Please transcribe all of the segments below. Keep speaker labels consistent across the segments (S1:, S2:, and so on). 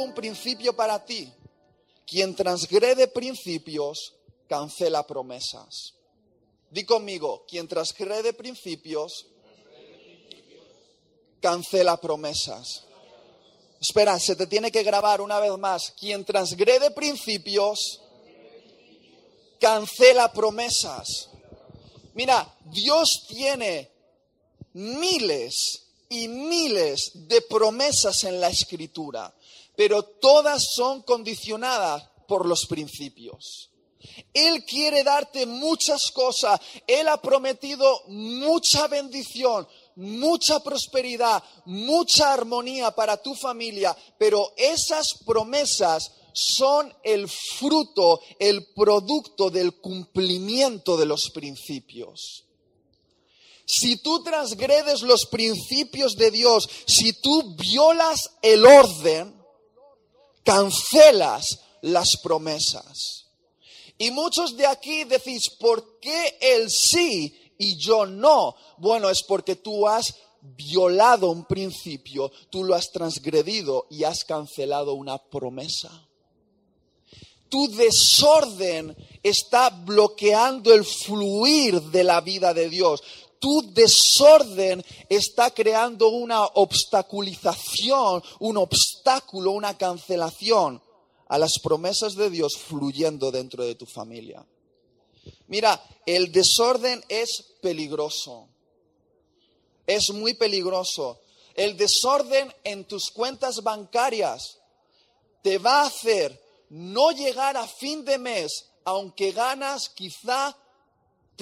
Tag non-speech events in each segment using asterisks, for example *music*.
S1: un principio para ti. Quien transgrede principios, cancela promesas. Di conmigo, quien transgrede principios, cancela promesas. Espera, se te tiene que grabar una vez más. Quien transgrede principios, cancela promesas. Mira, Dios tiene miles y miles de promesas en la escritura, pero todas son condicionadas por los principios. Él quiere darte muchas cosas. Él ha prometido mucha bendición, mucha prosperidad, mucha armonía para tu familia, pero esas promesas son el fruto, el producto del cumplimiento de los principios. Si tú transgredes los principios de Dios, si tú violas el orden, cancelas las promesas. Y muchos de aquí decís, ¿por qué él sí y yo no? Bueno, es porque tú has violado un principio, tú lo has transgredido y has cancelado una promesa. Tu desorden está bloqueando el fluir de la vida de Dios. Tu desorden está creando una obstaculización, un obstáculo, una cancelación a las promesas de Dios fluyendo dentro de tu familia. Mira, el desorden es peligroso. Es muy peligroso. El desorden en tus cuentas bancarias te va a hacer no llegar a fin de mes, aunque ganas quizá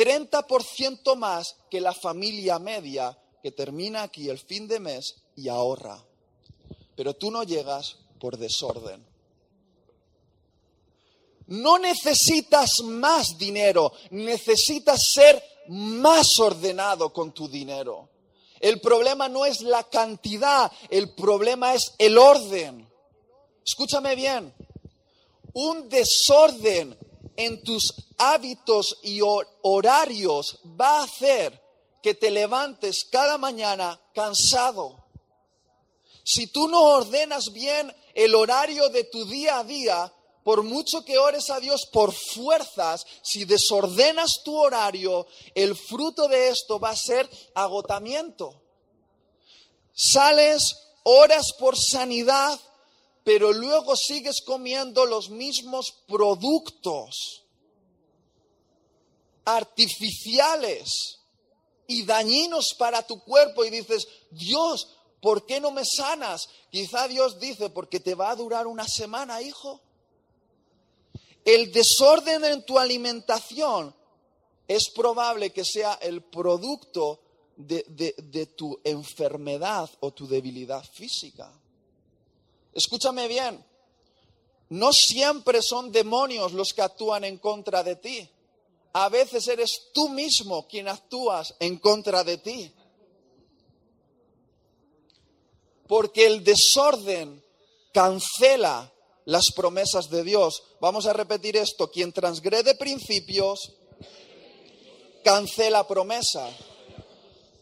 S1: 30% más que la familia media que termina aquí el fin de mes y ahorra. Pero tú no llegas por desorden. No necesitas más dinero, necesitas ser más ordenado con tu dinero. El problema no es la cantidad, el problema es el orden. Escúchame bien, un desorden en tus hábitos y horarios va a hacer que te levantes cada mañana cansado. Si tú no ordenas bien el horario de tu día a día, por mucho que ores a Dios por fuerzas, si desordenas tu horario, el fruto de esto va a ser agotamiento. Sales, oras por sanidad, pero luego sigues comiendo los mismos productos artificiales y dañinos para tu cuerpo y dices, Dios, ¿por qué no me sanas? Quizá Dios dice, porque te va a durar una semana, hijo. El desorden en tu alimentación es probable que sea el producto de, tu enfermedad o tu debilidad física. Escúchame bien, no siempre son demonios los que actúan en contra de ti. A veces eres tú mismo quien actúas en contra de ti. Porque el desorden cancela las promesas de Dios. Vamos a repetir esto. Quien transgrede principios, cancela promesa.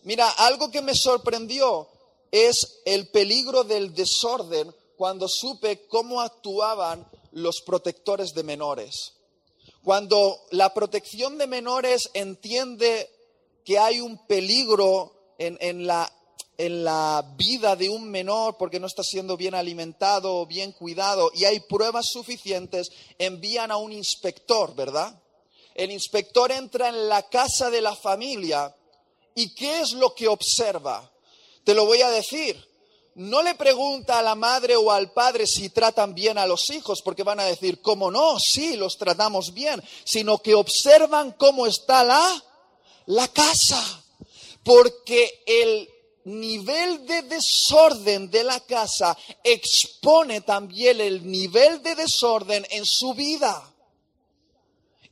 S1: Mira, algo que me sorprendió es el peligro del desorden cuando supe cómo actuaban los protectores de menores. Cuando la protección de menores entiende que hay un peligro en, en la en la vida de un menor porque no está siendo bien alimentado o bien cuidado y hay pruebas suficientes, envían a un inspector, ¿verdad? El inspector entra en la casa de la familia y ¿qué es lo que observa? Te lo voy a decir. No le pregunta a la madre o al padre si tratan bien a los hijos, porque van a decir, ¿cómo no? Sí, los tratamos bien, sino que observan cómo está la, la casa. Porque el nivel de desorden de la casa expone también el nivel de desorden en su vida.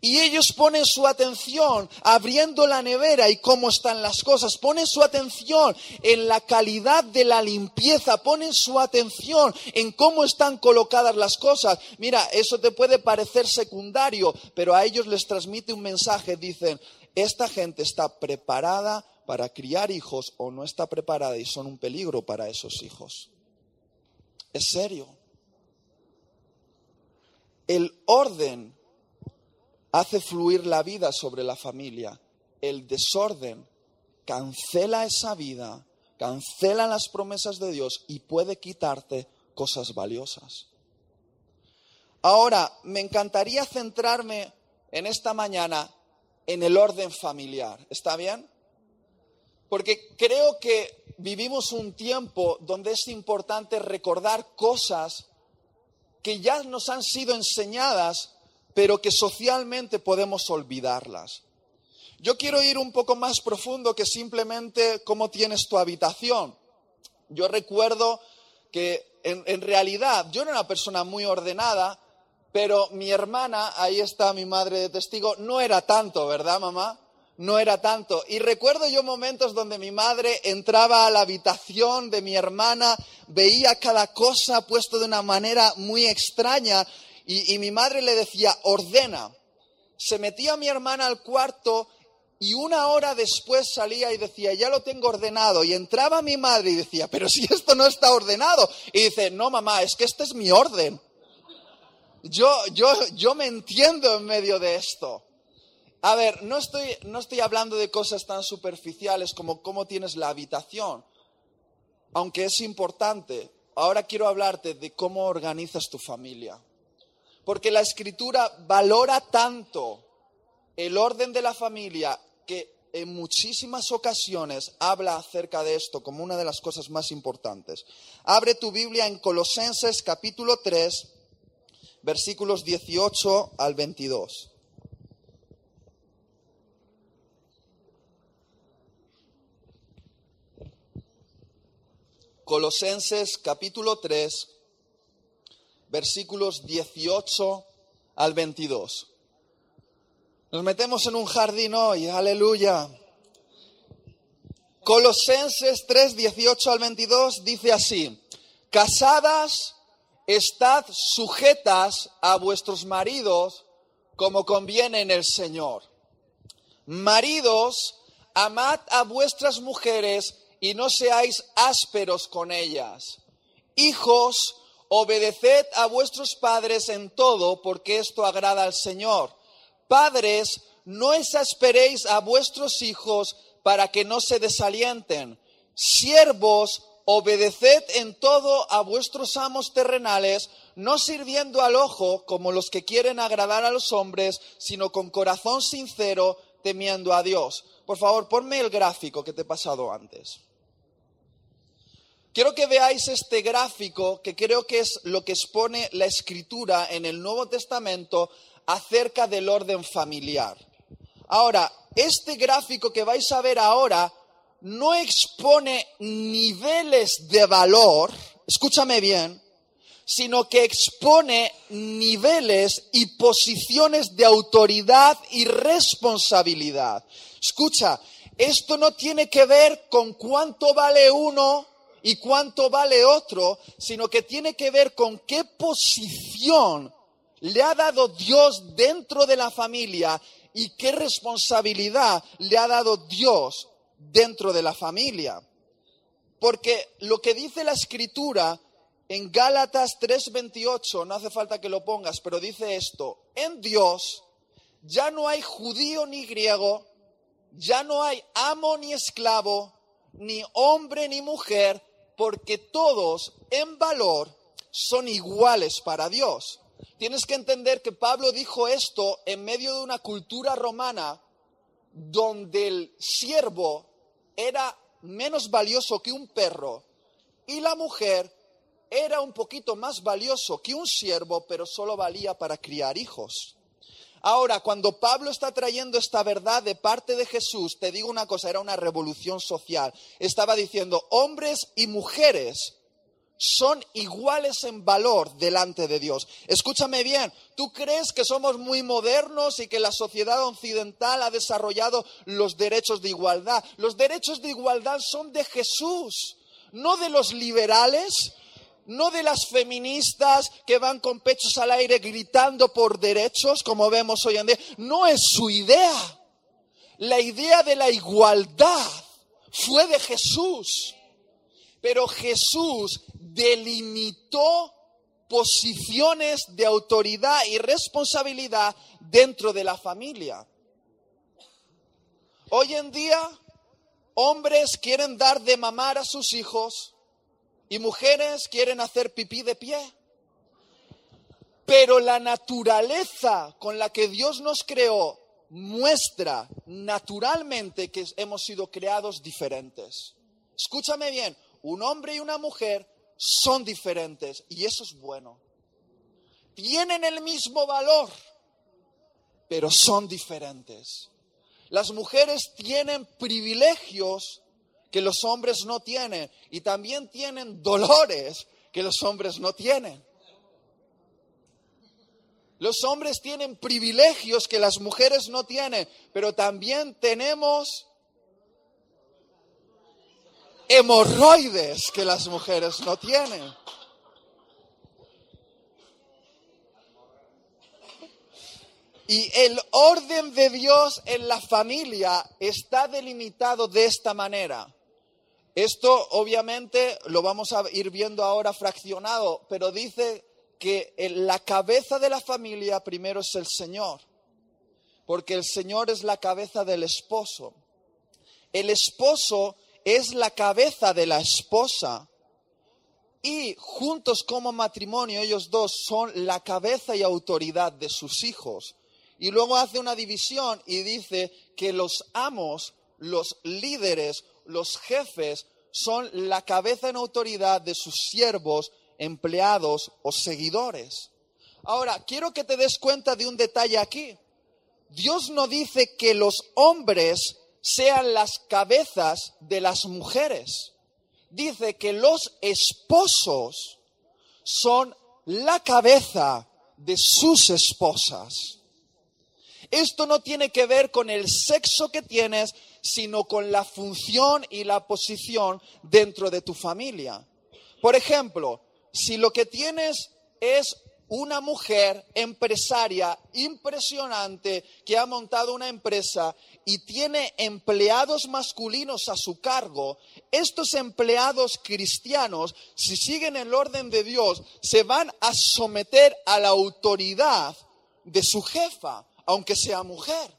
S1: Y ellos ponen su atención abriendo la nevera y cómo están las cosas. Ponen su atención en la calidad de la limpieza. Ponen su atención en cómo están colocadas las cosas. Mira, eso te puede parecer secundario, pero a ellos les transmite un mensaje. Dicen, esta gente está preparada para criar hijos o no está preparada y son un peligro para esos hijos. Es serio. El orden hace fluir la vida sobre la familia. El desorden cancela esa vida, cancela las promesas de Dios y puede quitarte cosas valiosas. Ahora, me encantaría centrarme en esta mañana en el orden familiar. ¿Está bien? Porque creo que vivimos un tiempo donde es importante recordar cosas que ya nos han sido enseñadas, pero que socialmente podemos olvidarlas. Yo quiero ir un poco más profundo que simplemente cómo tienes tu habitación. Yo recuerdo que en, realidad yo era una persona muy ordenada, pero mi hermana, ahí está mi madre de testigo, no era tanto, ¿verdad, mamá? No era tanto. Y recuerdo yo momentos donde mi madre entraba a la habitación de mi hermana, veía cada cosa puesto de una manera muy extraña y, mi madre le decía, ordena. Se metía mi hermana al cuarto y una hora después salía y decía, ya lo tengo ordenado. Y entraba mi madre y decía, pero si esto no está ordenado. Y dice, no, mamá, es que este es mi orden. Yo, yo, yo me entiendo en medio de esto. A ver, no estoy, no estoy hablando de cosas tan superficiales como cómo tienes la habitación, aunque es importante. Ahora quiero hablarte de cómo organizas tu familia. Porque la escritura valora tanto el orden de la familia que en muchísimas ocasiones habla acerca de esto como una de las cosas más importantes. Abre tu Biblia en Colosenses capítulo 3, versículos 18 al 22. Colosenses capítulo 3, versículos 18 al 22. Nos metemos en un jardín hoy, aleluya. Colosenses 3, 18 al 22 dice así, casadas, estad sujetas a vuestros maridos como conviene en el Señor. Maridos, amad a vuestras mujeres y no seáis ásperos con ellas. Hijos, obedeced a vuestros padres en todo, porque esto agrada al Señor. Padres, no exasperéis a vuestros hijos para que no se desalienten. Siervos, obedeced en todo a vuestros amos terrenales, no sirviendo al ojo como los que quieren agradar a los hombres, sino con corazón sincero, temiendo a Dios. Por favor, ponme el gráfico que te he pasado antes. Quiero que veáis este gráfico que creo que es lo que expone la escritura en el Nuevo Testamento acerca del orden familiar. Ahora, este gráfico que vais a ver ahora no expone niveles de valor, escúchame bien, sino que expone niveles y posiciones de autoridad y responsabilidad. Escucha, esto no tiene que ver con cuánto vale uno y cuánto vale otro, sino que tiene que ver con qué posición le ha dado Dios dentro de la familia y qué responsabilidad le ha dado Dios dentro de la familia. Porque lo que dice la escritura en Gálatas 3:28, no hace falta que lo pongas, pero dice esto, en Dios ya no hay judío ni griego, ya no hay amo ni esclavo, ni hombre ni mujer, porque todos en valor son iguales para Dios. Tienes que entender que Pablo dijo esto en medio de una cultura romana donde el siervo era menos valioso que un perro y la mujer era un poquito más valioso que un siervo, pero solo valía para criar hijos. Ahora, cuando Pablo está trayendo esta verdad de parte de Jesús, te digo una cosa, era una revolución social. Estaba diciendo, hombres y mujeres son iguales en valor delante de Dios. Escúchame bien, ¿tú crees que somos muy modernos y que la sociedad occidental ha desarrollado los derechos de igualdad? Los derechos de igualdad son de Jesús, no de los liberales, no de las feministas que van con pechos al aire gritando por derechos, como vemos hoy en día. No es su idea. La idea de la igualdad fue de Jesús. Pero Jesús delimitó posiciones de autoridad y responsabilidad dentro de la familia. Hoy en día, hombres quieren dar de mamar a sus hijos y mujeres quieren hacer pipí de pie. Pero la naturaleza con la que Dios nos creó muestra naturalmente que hemos sido creados diferentes. Escúchame bien, un hombre y una mujer son diferentes y eso es bueno. Tienen el mismo valor, pero son diferentes. Las mujeres tienen privilegios que los hombres no tienen y también tienen dolores que los hombres no tienen. Los hombres tienen privilegios que las mujeres no tienen, pero también tenemos hemorroides que las mujeres no tienen. Y el orden de Dios en la familia está delimitado de esta manera. Esto obviamente lo vamos a ir viendo ahora fraccionado, pero dice que la cabeza de la familia primero es el Señor, porque el Señor es la cabeza del esposo. El esposo es la cabeza de la esposa y juntos como matrimonio ellos dos son la cabeza y autoridad de sus hijos. Y luego hace una división y dice que los amos, los líderes, los jefes son la cabeza en autoridad de sus siervos, empleados o seguidores. Ahora, quiero que te des cuenta de un detalle aquí. Dios no dice que los hombres sean las cabezas de las mujeres. Dice que los esposos son la cabeza de sus esposas. Esto no tiene que ver con el sexo que tienes, sino con la función y la posición dentro de tu familia. Por ejemplo, si lo que tienes es una mujer empresaria impresionante que ha montado una empresa y tiene empleados masculinos a su cargo, estos empleados cristianos, si siguen el orden de Dios, se van a someter a la autoridad de su jefa, aunque sea mujer.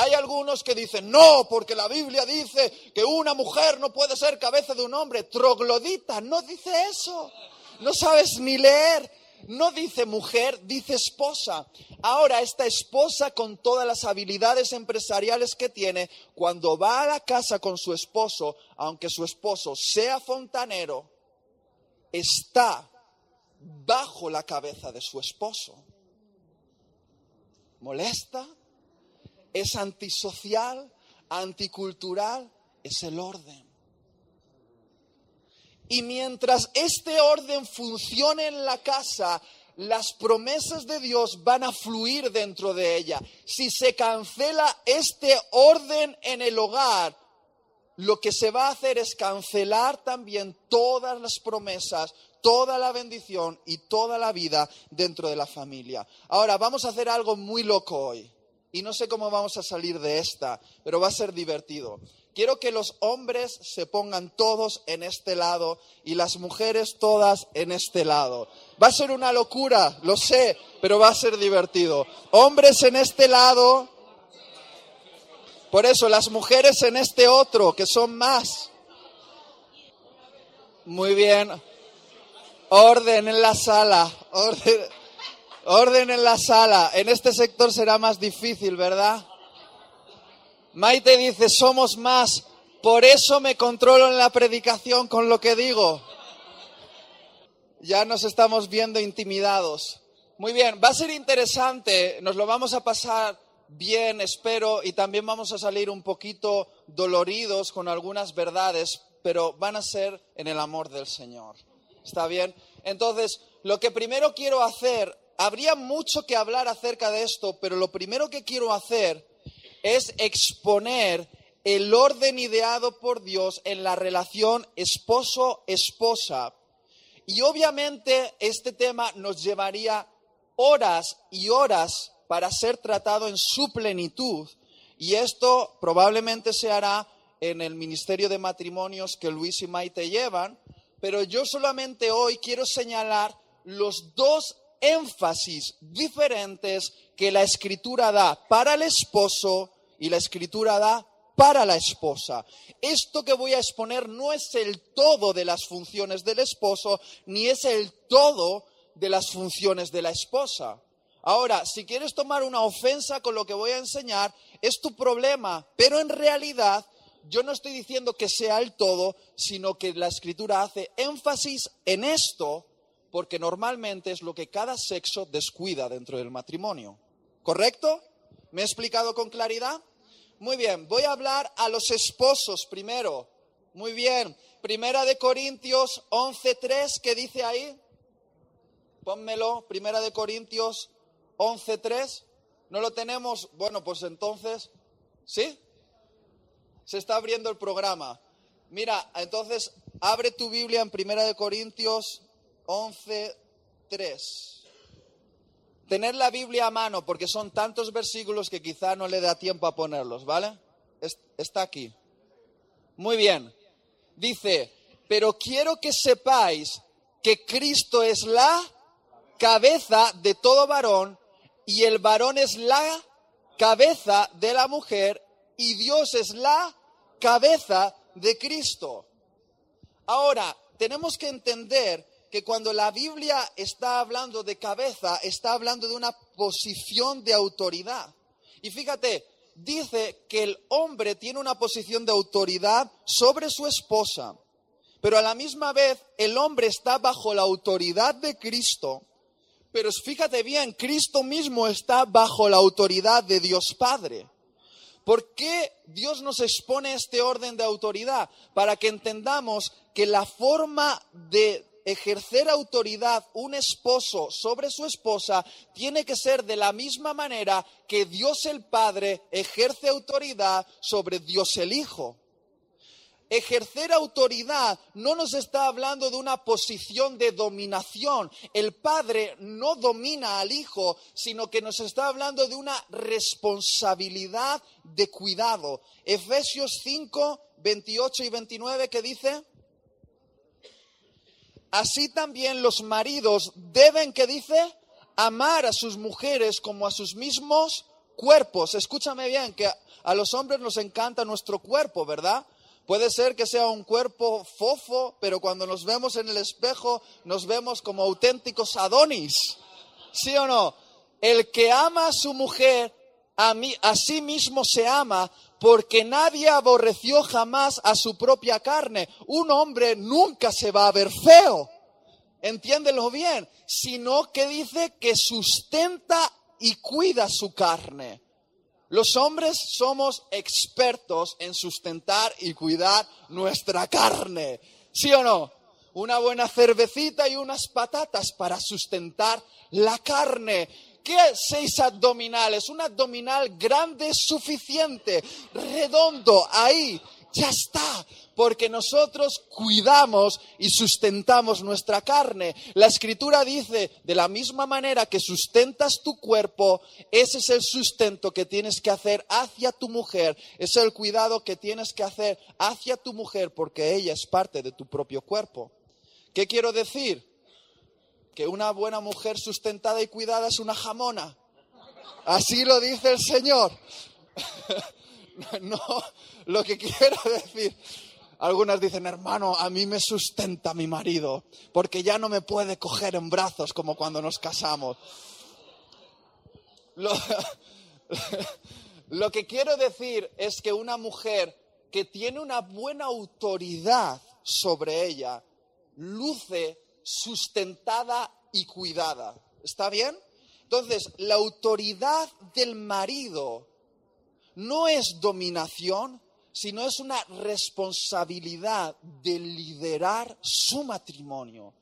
S1: Hay algunos que dicen, no, porque la Biblia dice que una mujer no puede ser cabeza de un hombre. Troglodita, no dice eso. No sabes ni leer. No dice mujer, dice esposa. Ahora, esta esposa con todas las habilidades empresariales que tiene, cuando va a la casa con su esposo, aunque su esposo sea fontanero, está bajo la cabeza de su esposo. ¿Molesta? ¿Es antisocial? ¿Anticultural? Es el orden. Y mientras este orden funcione en la casa, las promesas de Dios van a fluir dentro de ella. Si se cancela este orden en el hogar, lo que se va a hacer es cancelar también todas las promesas, toda la bendición y toda la vida dentro de la familia. Ahora, vamos a hacer algo muy loco hoy. Y no sé cómo vamos a salir de esta, pero va a ser divertido. Quiero que los hombres se pongan todos en este lado y las mujeres todas en este lado. Va a ser una locura, lo sé, pero va a ser divertido. Hombres en este lado. Por eso, las mujeres en este otro, que son más. Muy bien. Orden en la sala. Orden, orden en la sala. En este sector será más difícil, ¿verdad? Maite dice, somos más, por eso me controlo en la predicación con lo que digo. Ya nos estamos viendo intimidados. Muy bien, va a ser interesante, nos lo vamos a pasar bien, espero, y también vamos a salir un poquito doloridos con algunas verdades, pero van a ser en el amor del Señor. ¿Está bien? Entonces, lo que primero quiero hacer, habría mucho que hablar acerca de esto, pero lo primero que quiero hacer es exponer el orden ideado por Dios en la relación esposo-esposa. Y obviamente este tema nos llevaría horas y horas para ser tratado en su plenitud. Y esto probablemente se hará en el Ministerio de Matrimonios que Luis y Maite llevan, pero yo solamente hoy quiero señalar los dos énfasis diferentes que la escritura da para el esposo y la escritura da para la esposa. Esto que voy a exponer no es el todo de las funciones del esposo, ni es el todo de las funciones de la esposa. Ahora, si quieres tomar una ofensa con lo que voy a enseñar, es tu problema, pero en realidad yo no estoy diciendo que sea el todo, sino que la escritura hace énfasis en esto porque normalmente es lo que cada sexo descuida dentro del matrimonio. ¿Correcto? ¿Me he explicado con claridad? Muy bien, voy a hablar a los esposos primero. Muy bien, Primera de Corintios 11.3, ¿qué dice ahí? Pónmelo, Primera de Corintios 11.3. ¿No lo tenemos? Bueno, pues entonces, ¿sí? Se está abriendo el programa. Mira, entonces, abre tu Biblia en Primera de Corintios 11.3 tener la Biblia a mano, porque son tantos versículos que quizá no le da tiempo a ponerlos, ¿vale? Está aquí. Muy bien. Dice, pero quiero que sepáis que Cristo es la cabeza de todo varón y el varón es la cabeza de la mujer y Dios es la cabeza de Cristo. Ahora, tenemos que entender que cuando la Biblia está hablando de cabeza, está hablando de una posición de autoridad. Y fíjate, dice que el hombre tiene una posición de autoridad sobre su esposa, pero a la misma vez el hombre está bajo la autoridad de Cristo. Pero fíjate bien, Cristo mismo está bajo la autoridad de Dios Padre. ¿Por qué Dios nos expone este orden de autoridad? Para que entendamos que la forma de ejercer autoridad un esposo sobre su esposa tiene que ser de la misma manera que Dios el Padre ejerce autoridad sobre Dios el Hijo. Ejercer autoridad no nos está hablando de una posición de dominación. El Padre no domina al Hijo, sino que nos está hablando de una responsabilidad de cuidado. Efesios 5, 28 y 29, ¿qué dice? Así también los maridos deben, que dice, amar a sus mujeres como a sus mismos cuerpos. Escúchame bien, que a los hombres nos encanta nuestro cuerpo, ¿verdad? Puede ser que sea un cuerpo fofo, pero cuando nos vemos en el espejo nos vemos como auténticos adonis. ¿Sí o no? El que ama a su mujer, a, a sí mismo se ama, porque nadie aborreció jamás a su propia carne. Un hombre nunca se va a ver feo, entiéndelo bien, sino que dice que sustenta y cuida su carne. Los hombres somos expertos en sustentar y cuidar nuestra carne, ¿sí o no? Una buena cervecita y unas patatas para sustentar la carne. ¿Qué seis abdominales? Un abdominal grande suficiente, redondo, ahí, ya está, porque nosotros cuidamos y sustentamos nuestra carne. La escritura dice, de la misma manera que sustentas tu cuerpo, ese es el sustento que tienes que hacer hacia tu mujer, es el cuidado que tienes que hacer hacia tu mujer, porque ella es parte de tu propio cuerpo. ¿Qué quiero decir? Que una buena mujer sustentada y cuidada es una jamona. Así lo dice el Señor. *laughs* No, lo que quiero decir, algunas dicen, hermano, a mí me sustenta mi marido, porque ya no me puede coger en brazos como cuando nos casamos. Lo, *laughs* lo que quiero decir es que una mujer que tiene una buena autoridad sobre ella, luce sustentada y cuidada. ¿Está bien? Entonces, la autoridad del marido no es dominación, sino es una responsabilidad de liderar su matrimonio.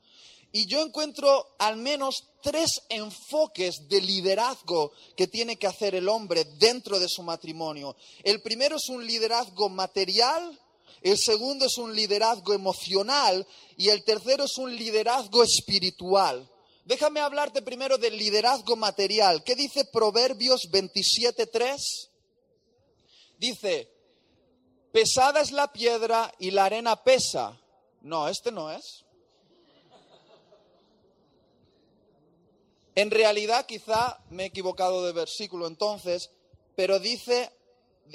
S1: Y yo encuentro al menos tres enfoques de liderazgo que tiene que hacer el hombre dentro de su matrimonio. El primero es un liderazgo material, el segundo es un liderazgo emocional y el tercero es un liderazgo espiritual. Déjame hablarte primero del liderazgo material. ¿Qué dice Proverbios 27.3? Dice, pesada es la piedra y la arena pesa. No, este no es. En realidad quizá me he equivocado de versículo entonces, pero dice,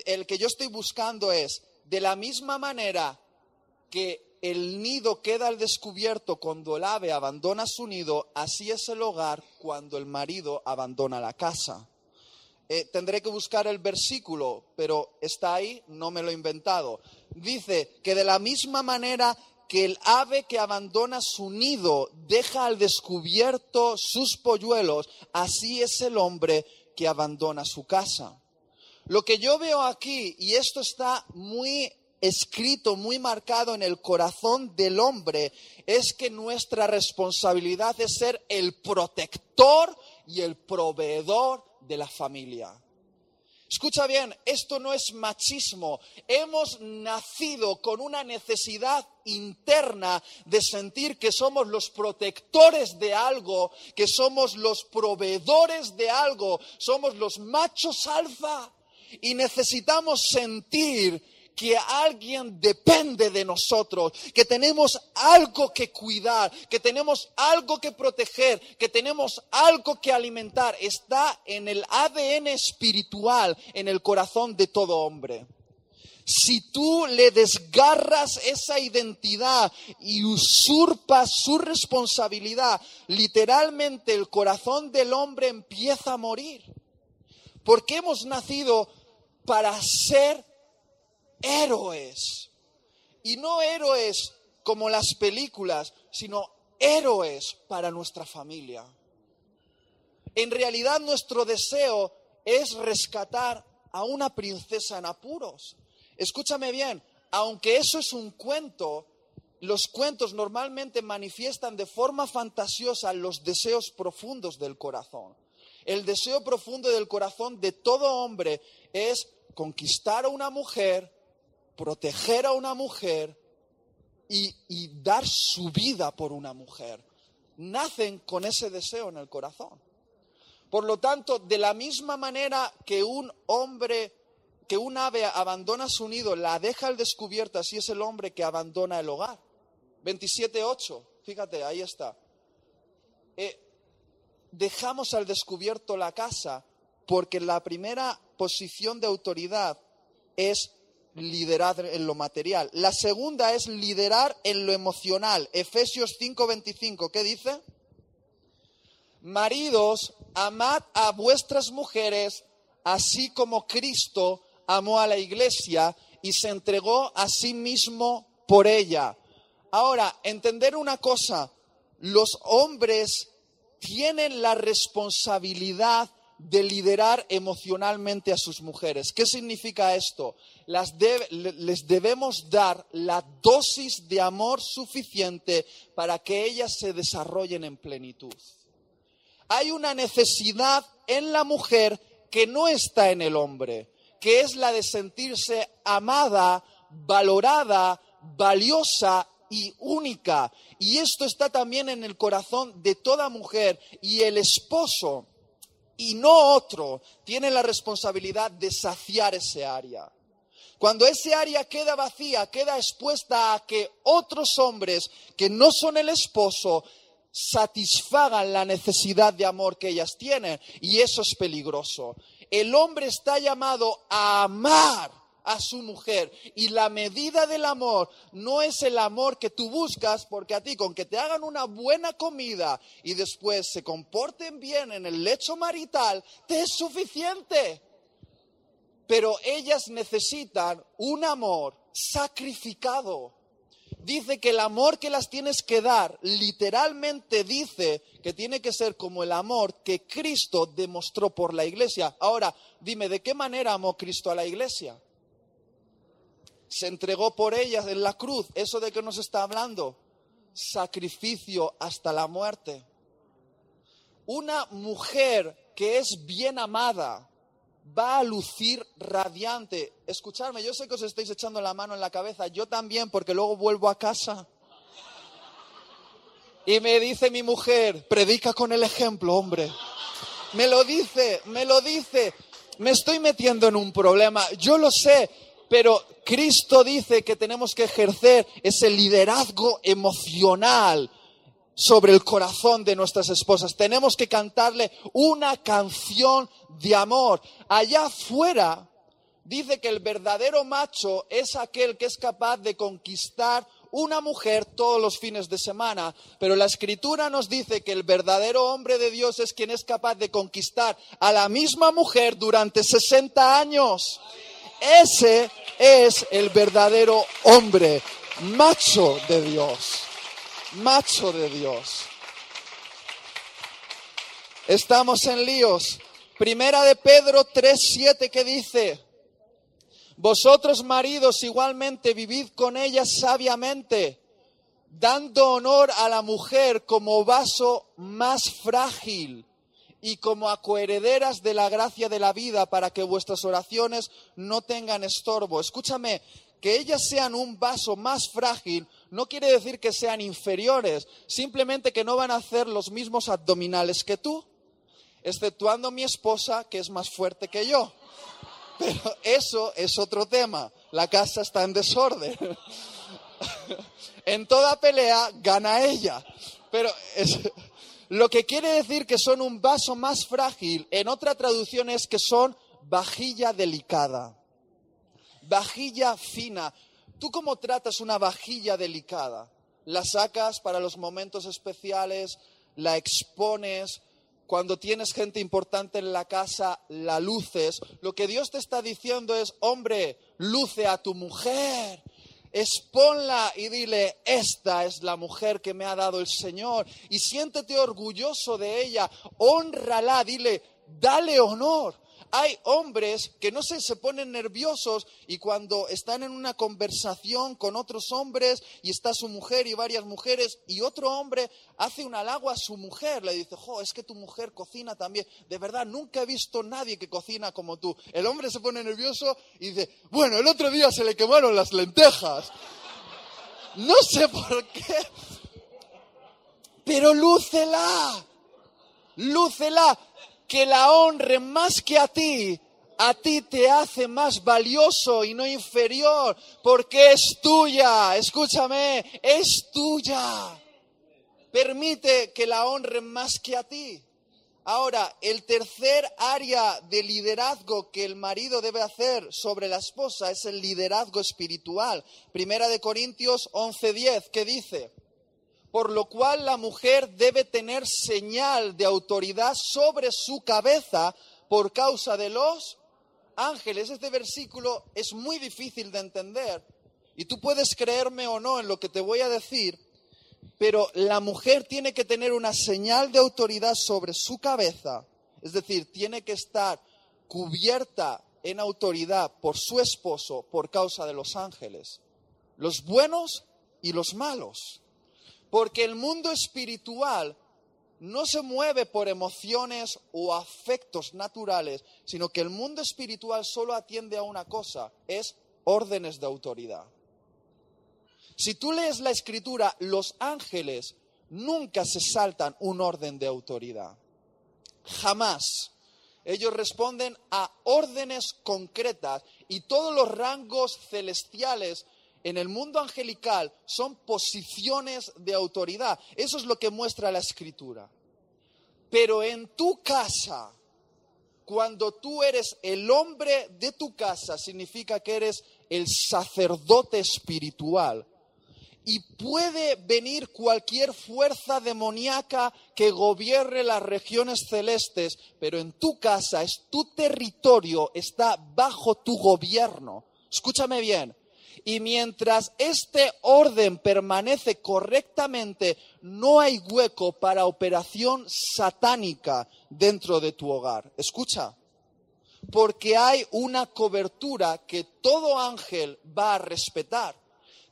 S1: el que yo estoy buscando es, de la misma manera que el nido queda al descubierto cuando el ave abandona su nido, así es el hogar cuando el marido abandona la casa. Eh, tendré que buscar el versículo, pero está ahí, no me lo he inventado. Dice que de la misma manera que el ave que abandona su nido deja al descubierto sus polluelos, así es el hombre que abandona su casa. Lo que yo veo aquí, y esto está muy escrito, muy marcado en el corazón del hombre, es que nuestra responsabilidad es ser el protector y el proveedor de la familia. Escucha bien, esto no es machismo. Hemos nacido con una necesidad interna de sentir que somos los protectores de algo, que somos los proveedores de algo, somos los machos alfa. Y necesitamos sentir que alguien depende de nosotros, que tenemos algo que cuidar, que tenemos algo que proteger, que tenemos algo que alimentar. Está en el ADN espiritual, en el corazón de todo hombre. Si tú le desgarras esa identidad y usurpas su responsabilidad, literalmente el corazón del hombre empieza a morir. Porque hemos nacido para ser héroes. Y no héroes como las películas, sino héroes para nuestra familia. En realidad nuestro deseo es rescatar a una princesa en apuros. Escúchame bien, aunque eso es un cuento, los cuentos normalmente manifiestan de forma fantasiosa los deseos profundos del corazón. El deseo profundo del corazón de todo hombre es conquistar a una mujer, proteger a una mujer y, dar su vida por una mujer. Nacen con ese deseo en el corazón. Por lo tanto, de la misma manera que un hombre, que un ave abandona su nido, la deja al descubierto, así es el hombre que abandona el hogar. 27.8, fíjate, ahí está. Eh, dejamos al descubierto la casa porque la primera posición de autoridad es liderar en lo material. La segunda es liderar en lo emocional. Efesios 5:25, ¿qué dice? Maridos, amad a vuestras mujeres, así como Cristo amó a la iglesia y se entregó a sí mismo por ella. Ahora, entender una cosa, los hombres tienen la responsabilidad de liderar emocionalmente a sus mujeres. ¿Qué significa esto? les debemos dar la dosis de amor suficiente para que ellas se desarrollen en plenitud. Hay una necesidad en la mujer que no está en el hombre, que es la de sentirse amada, valorada, valiosa y única. Y esto está también en el corazón de toda mujer. Y el esposo y no otro tiene la responsabilidad de saciar ese área. Cuando ese área queda vacía, queda expuesta a que otros hombres que no son el esposo satisfagan la necesidad de amor que ellas tienen. Y eso es peligroso. El hombre está llamado a amar a su mujer. Y la medida del amor no es el amor que tú buscas, porque a ti con que te hagan una buena comida y después se comporten bien en el lecho marital, te es suficiente. Pero ellas necesitan un amor sacrificado. Dice que el amor que las tienes que dar, literalmente dice que tiene que ser como el amor que Cristo demostró por la iglesia. Ahora, dime, ¿de qué manera amó Cristo a la iglesia? Se entregó por ellas en la cruz. ¿Eso de qué nos está hablando? Sacrificio hasta la muerte. Una mujer que es bien amada va a lucir radiante. Escuchadme, yo sé que os estáis echando la mano en la cabeza, yo también, porque luego vuelvo a casa. Y me dice mi mujer, predica con el ejemplo, hombre. Me lo dice, me lo dice. Me estoy metiendo en un problema, yo lo sé, pero Cristo dice que tenemos que ejercer ese liderazgo emocional sobre el corazón de nuestras esposas. Tenemos que cantarle una canción de amor. Allá afuera dice que el verdadero macho es aquel que es capaz de conquistar una mujer todos los fines de semana, pero la escritura nos dice que el verdadero hombre de Dios es quien es capaz de conquistar a la misma mujer durante 60 años. Ese es el verdadero hombre, macho de Dios, macho de Dios. Estamos en líos. Primera de Pedro 3:7 que dice, vosotros maridos igualmente vivid con ella sabiamente, dando honor a la mujer como vaso más frágil y como acoherederas de la gracia de la vida para que vuestras oraciones no tengan estorbo. Escúchame, que ellas sean un vaso más frágil no quiere decir que sean inferiores, simplemente que no van a hacer los mismos abdominales que tú, exceptuando mi esposa que es más fuerte que yo. Pero eso es otro tema. La casa está en desorden. *laughs* En toda pelea gana ella. Pero lo que quiere decir que son un vaso más frágil, en otra traducción es que son vajilla delicada. Vajilla fina. ¿Tú cómo tratas una vajilla delicada? La sacas para los momentos especiales, la expones, cuando tienes gente importante en la casa, la luces. Lo que Dios te está diciendo es, hombre, luce a tu mujer. Exponla y dile, esta es la mujer que me ha dado el Señor. Y siéntete orgulloso de ella. Honrala, dile, dale honor. Hay hombres que no sé, se ponen nerviosos y cuando están en una conversación con otros hombres y está su mujer y varias mujeres y otro hombre hace un halago a su mujer, le dice, jo, es que tu mujer cocina también. De verdad, nunca he visto nadie que cocina como tú. El hombre se pone nervioso y dice, bueno, el otro día se le quemaron las lentejas. No sé por qué, pero lúcela, lúcela que la honre más que a ti, a ti te hace más valioso y no inferior, porque es tuya, escúchame, es tuya. Permite que la honre más que a ti. Ahora, el tercer área de liderazgo que el marido debe hacer sobre la esposa es el liderazgo espiritual. Primera de Corintios 11:10, que dice, por lo cual la mujer debe tener señal de autoridad sobre su cabeza por causa de los ángeles. Este versículo es muy difícil de entender y tú puedes creerme o no en lo que te voy a decir, pero la mujer tiene que tener una señal de autoridad sobre su cabeza, es decir, tiene que estar cubierta en autoridad por su esposo por causa de los ángeles, los buenos y los malos. Porque el mundo espiritual no se mueve por emociones o afectos naturales, sino que el mundo espiritual solo atiende a una cosa, es órdenes de autoridad. Si tú lees la escritura, los ángeles nunca se saltan un orden de autoridad. Jamás. Ellos responden a órdenes concretas y todos los rangos celestiales en el mundo angelical son posiciones de autoridad. Eso es lo que muestra la escritura. Pero en tu casa, cuando tú eres el hombre de tu casa, significa que eres el sacerdote espiritual. Y puede venir cualquier fuerza demoníaca que gobierne las regiones celestes, pero en tu casa es tu territorio, está bajo tu gobierno. Escúchame bien, y mientras este orden permanece correctamente, no hay hueco para operación satánica dentro de tu hogar. Escucha, porque hay una cobertura que todo ángel va a respetar.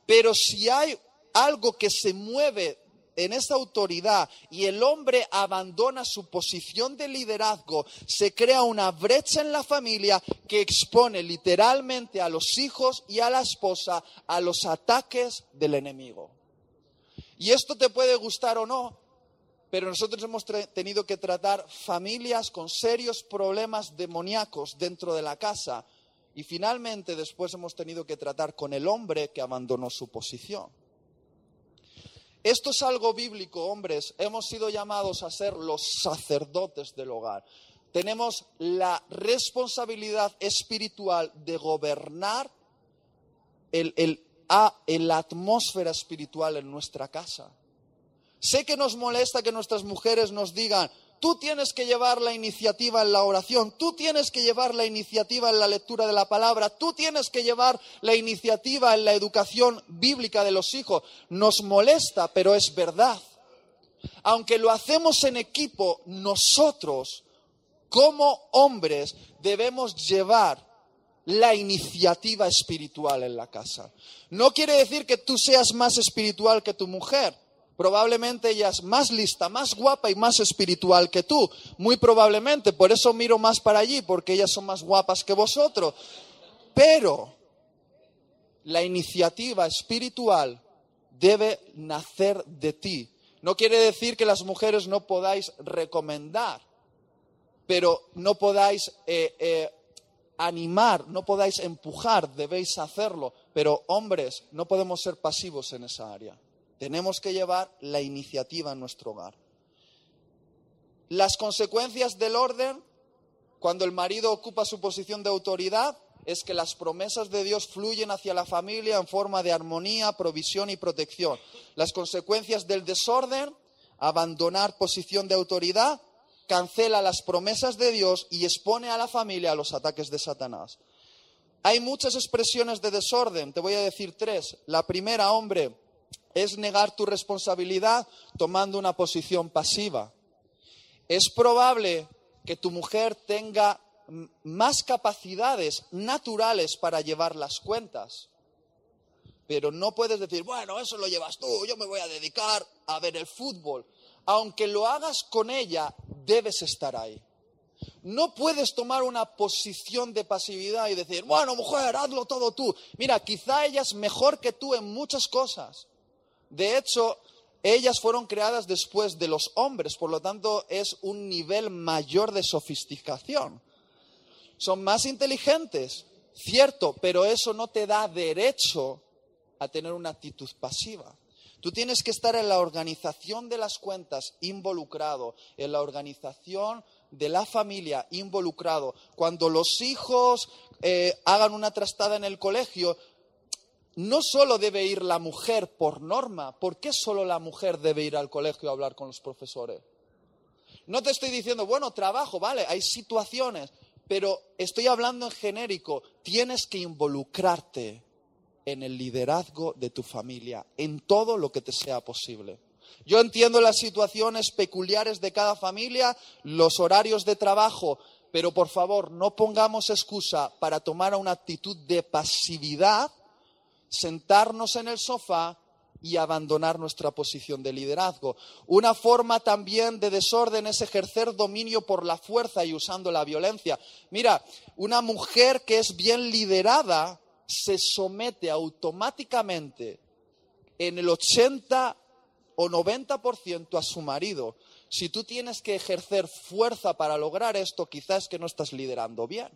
S1: Pero si hay algo que se mueve en esa autoridad y el hombre abandona su posición de liderazgo, se crea una brecha en la familia que expone literalmente a los hijos y a la esposa a los ataques del enemigo. Y esto te puede gustar o no, pero nosotros hemos tenido que tratar familias con serios problemas demoníacos dentro de la casa y finalmente después hemos tenido que tratar con el hombre que abandonó su posición. Esto es algo bíblico, hombres. Hemos sido llamados a ser los sacerdotes del hogar. Tenemos la responsabilidad espiritual de gobernar el, la atmósfera espiritual en nuestra casa. Sé que nos molesta que nuestras mujeres nos digan, tú tienes que llevar la iniciativa en la oración, tú tienes que llevar la iniciativa en la lectura de la palabra, tú tienes que llevar la iniciativa en la educación bíblica de los hijos. Nos molesta, pero es verdad. Aunque lo hacemos en equipo, nosotros, como hombres, debemos llevar la iniciativa espiritual en la casa. No quiere decir que tú seas más espiritual que tu mujer. Probablemente ella es más lista, más guapa y más espiritual que tú. Muy probablemente. Por eso miro más para allí, porque ellas son más guapas que vosotros. Pero la iniciativa espiritual debe nacer de ti. No quiere decir que las mujeres no podáis recomendar, pero no podáis eh, eh, animar, no podáis empujar, debéis hacerlo. Pero hombres, no podemos ser pasivos en esa área. Tenemos que llevar la iniciativa en nuestro hogar. Las consecuencias del orden, cuando el marido ocupa su posición de autoridad, es que las promesas de Dios fluyen hacia la familia en forma de armonía, provisión y protección. Las consecuencias del desorden, abandonar posición de autoridad, cancela las promesas de Dios y expone a la familia a los ataques de Satanás. Hay muchas expresiones de desorden, te voy a decir tres. La primera, hombre, es negar tu responsabilidad tomando una posición pasiva. Es probable que tu mujer tenga más capacidades naturales para llevar las cuentas. Pero no puedes decir, bueno, eso lo llevas tú, yo me voy a dedicar a ver el fútbol. Aunque lo hagas con ella, debes estar ahí. No puedes tomar una posición de pasividad y decir, bueno, mujer, hazlo todo tú. Mira, quizá ella es mejor que tú en muchas cosas, de hecho, ellas fueron creadas después de los hombres, por lo tanto es un nivel mayor de sofisticación. Son más inteligentes, cierto, pero eso no te da derecho a tener una actitud pasiva. Tú tienes que estar en la organización de las cuentas involucrado, en la organización de la familia involucrado. Cuando los hijos eh, hagan una trastada en el colegio, no solo debe ir la mujer por norma. ¿Por qué solo la mujer debe ir al colegio a hablar con los profesores? No te estoy diciendo, bueno, trabajo, vale, hay situaciones, pero estoy hablando en genérico. Tienes que involucrarte en el liderazgo de tu familia, en todo lo que te sea posible. Yo entiendo las situaciones peculiares de cada familia, los horarios de trabajo, pero por favor, no pongamos excusa para tomar una actitud de pasividad sentarnos en el sofá y abandonar nuestra posición de liderazgo. Una forma también de desorden es ejercer dominio por la fuerza y usando la violencia. Mira, una mujer que es bien liderada se somete automáticamente en el 80 o 90% a su marido. Si tú tienes que ejercer fuerza para lograr esto, quizás que no estás liderando bien.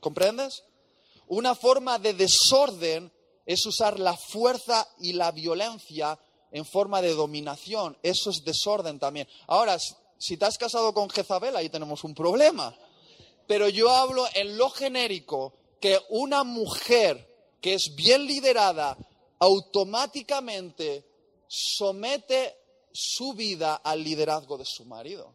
S1: ¿Comprendes? Una forma de desorden es usar la fuerza y la violencia en forma de dominación. Eso es desorden también. Ahora, si te has casado con Jezabel, ahí tenemos un problema. Pero yo hablo en lo genérico que una mujer que es bien liderada automáticamente somete su vida al liderazgo de su marido.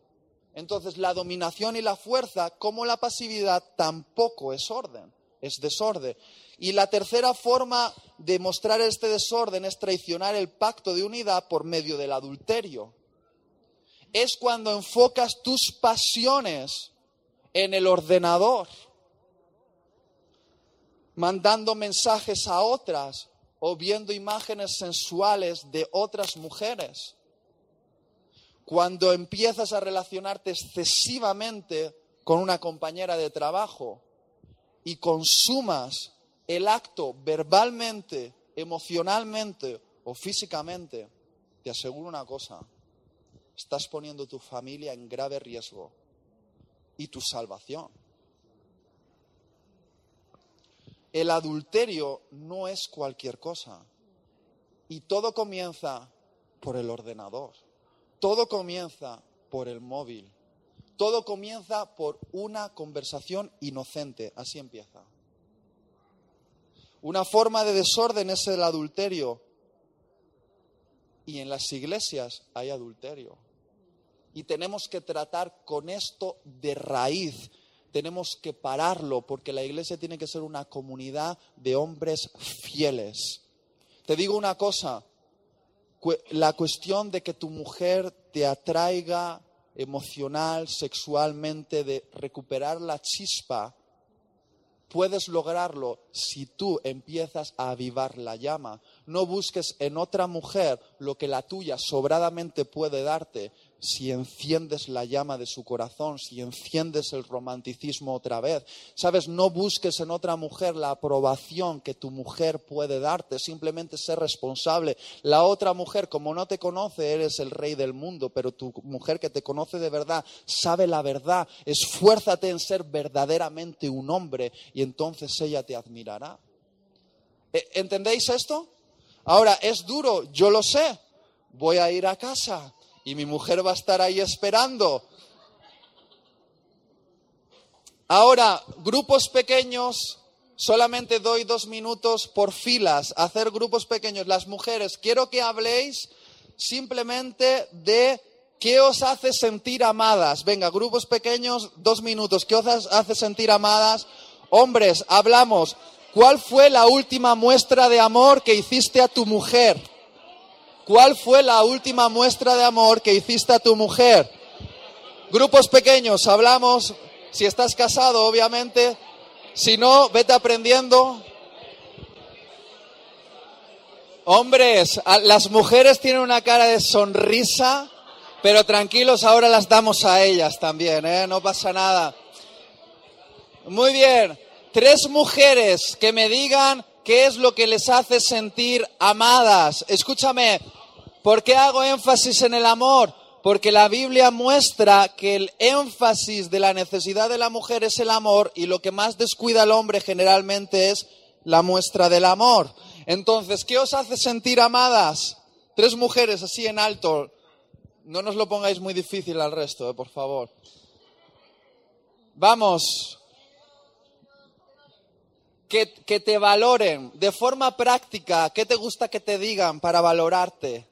S1: Entonces, la dominación y la fuerza, como la pasividad, tampoco es orden es desorden. Y la tercera forma de mostrar este desorden es traicionar el pacto de unidad por medio del adulterio. Es cuando enfocas tus pasiones en el ordenador, mandando mensajes a otras o viendo imágenes sensuales de otras mujeres. Cuando empiezas a relacionarte excesivamente con una compañera de trabajo y consumas el acto verbalmente, emocionalmente o físicamente, te aseguro una cosa, estás poniendo tu familia en grave riesgo y tu salvación. El adulterio no es cualquier cosa. Y todo comienza por el ordenador. Todo comienza por el móvil. Todo comienza por una conversación inocente. Así empieza. Una forma de desorden es el adulterio. Y en las iglesias hay adulterio. Y tenemos que tratar con esto de raíz. Tenemos que pararlo porque la iglesia tiene que ser una comunidad de hombres fieles. Te digo una cosa, la cuestión de que tu mujer te atraiga emocional, sexualmente, de recuperar la chispa, puedes lograrlo si tú empiezas a avivar la llama. No busques en otra mujer lo que la tuya sobradamente puede darte, si enciendes la llama de su corazón, si enciendes el romanticismo otra vez. Sabes, no busques en otra mujer la aprobación que tu mujer puede darte, simplemente ser responsable. La otra mujer, como no te conoce, eres el rey del mundo, pero tu mujer que te conoce de verdad, sabe la verdad. Esfuérzate en ser verdaderamente un hombre y entonces ella te admirará. ¿E-, ¿Entendéis esto? Ahora, es duro, yo lo sé. Voy a ir a casa y mi mujer va a estar ahí esperando. Ahora, grupos pequeños, solamente doy dos minutos por filas, hacer grupos pequeños. Las mujeres, quiero que habléis simplemente de qué os hace sentir amadas. Venga, grupos pequeños, dos minutos. ¿Qué os hace sentir amadas? Hombres, hablamos. ¿Cuál fue la última muestra de amor que hiciste a tu mujer? ¿Cuál fue la última muestra de amor que hiciste a tu mujer? Grupos pequeños, hablamos. Si estás casado, obviamente. Si no, vete aprendiendo. Hombres, las mujeres tienen una cara de sonrisa, pero tranquilos, ahora las damos a ellas también, ¿eh? No pasa nada. Muy bien. Tres mujeres que me digan qué es lo que les hace sentir amadas. Escúchame, ¿Por qué hago énfasis en el amor? Porque la Biblia muestra que el énfasis de la necesidad de la mujer es el amor y lo que más descuida al hombre generalmente es la muestra del amor. Entonces, ¿qué os hace sentir amadas? Tres mujeres así en alto. No nos lo pongáis muy difícil al resto, eh, por favor. Vamos. Que, que te valoren de forma práctica. ¿Qué te gusta que te digan para valorarte?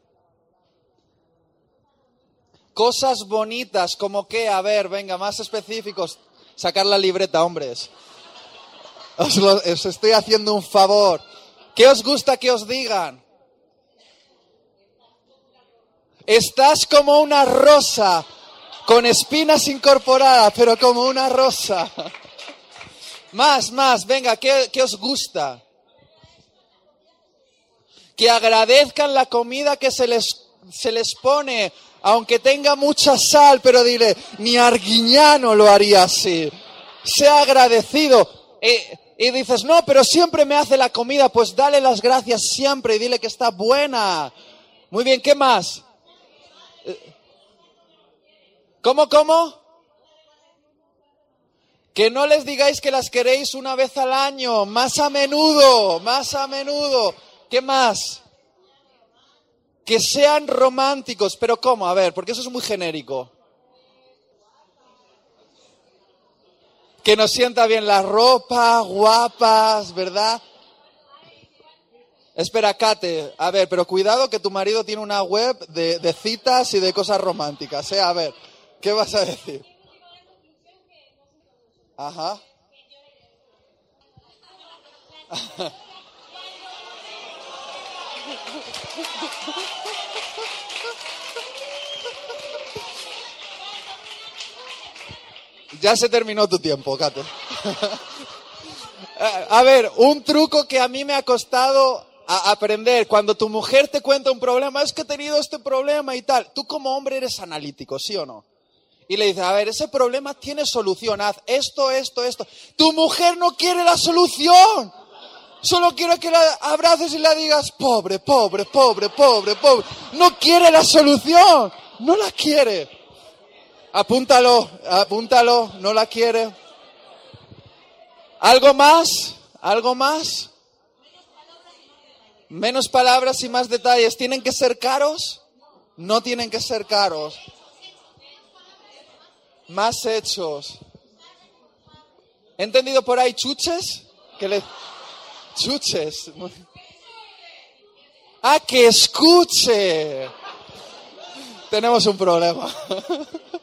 S1: Cosas bonitas, como que, a ver, venga, más específicos. Sacar la libreta, hombres. Os, estoy haciendo un favor. ¿Qué os gusta que os digan? Estás como una rosa, con espinas incorporadas, pero como una rosa. Más, más, venga, ¿qué, qué os gusta? Que agradezcan la comida que se les, se les pone aunque tenga mucha sal, pero dile, ni Arguiñano lo haría así. Sea agradecido. y dices, no, pero siempre me hace la comida, pues dale las gracias siempre y dile que está buena. Muy bien, ¿qué más? ¿Cómo, cómo? Que no les digáis que las queréis una vez al año, más a menudo, más a menudo. ¿Qué más? Que sean románticos, pero ¿cómo? A ver, porque eso es muy genérico. Que nos sienta bien la ropa, guapas, ¿verdad? Espera, Kate, a ver, pero cuidado que tu marido tiene una web de, citas y de cosas románticas, ¿eh? A ver, ¿qué vas a decir? Ajá. *laughs* Ya se terminó tu tiempo, Kate. *laughs* a ver, un truco que a mí me ha costado aprender. Cuando tu mujer te cuenta un problema, es que he tenido este problema y tal. Tú como hombre eres analítico, ¿sí o no? Y le dices, a ver, ese problema tiene solución, haz esto, esto, esto. Tu mujer no quiere la solución. Solo quiero que la abraces y la digas, pobre, pobre, pobre, pobre, pobre. No quiere la solución. No la quiere. Apúntalo, apúntalo, no la quiere. ¿Algo más? ¿Algo más? Menos palabras y más detalles. ¿Tienen que ser caros? No tienen que ser caros. Más hechos. ¿He entendido por ahí chuches? Que. Chuches. Ah, que escuche. Tenemos un problema. *laughs*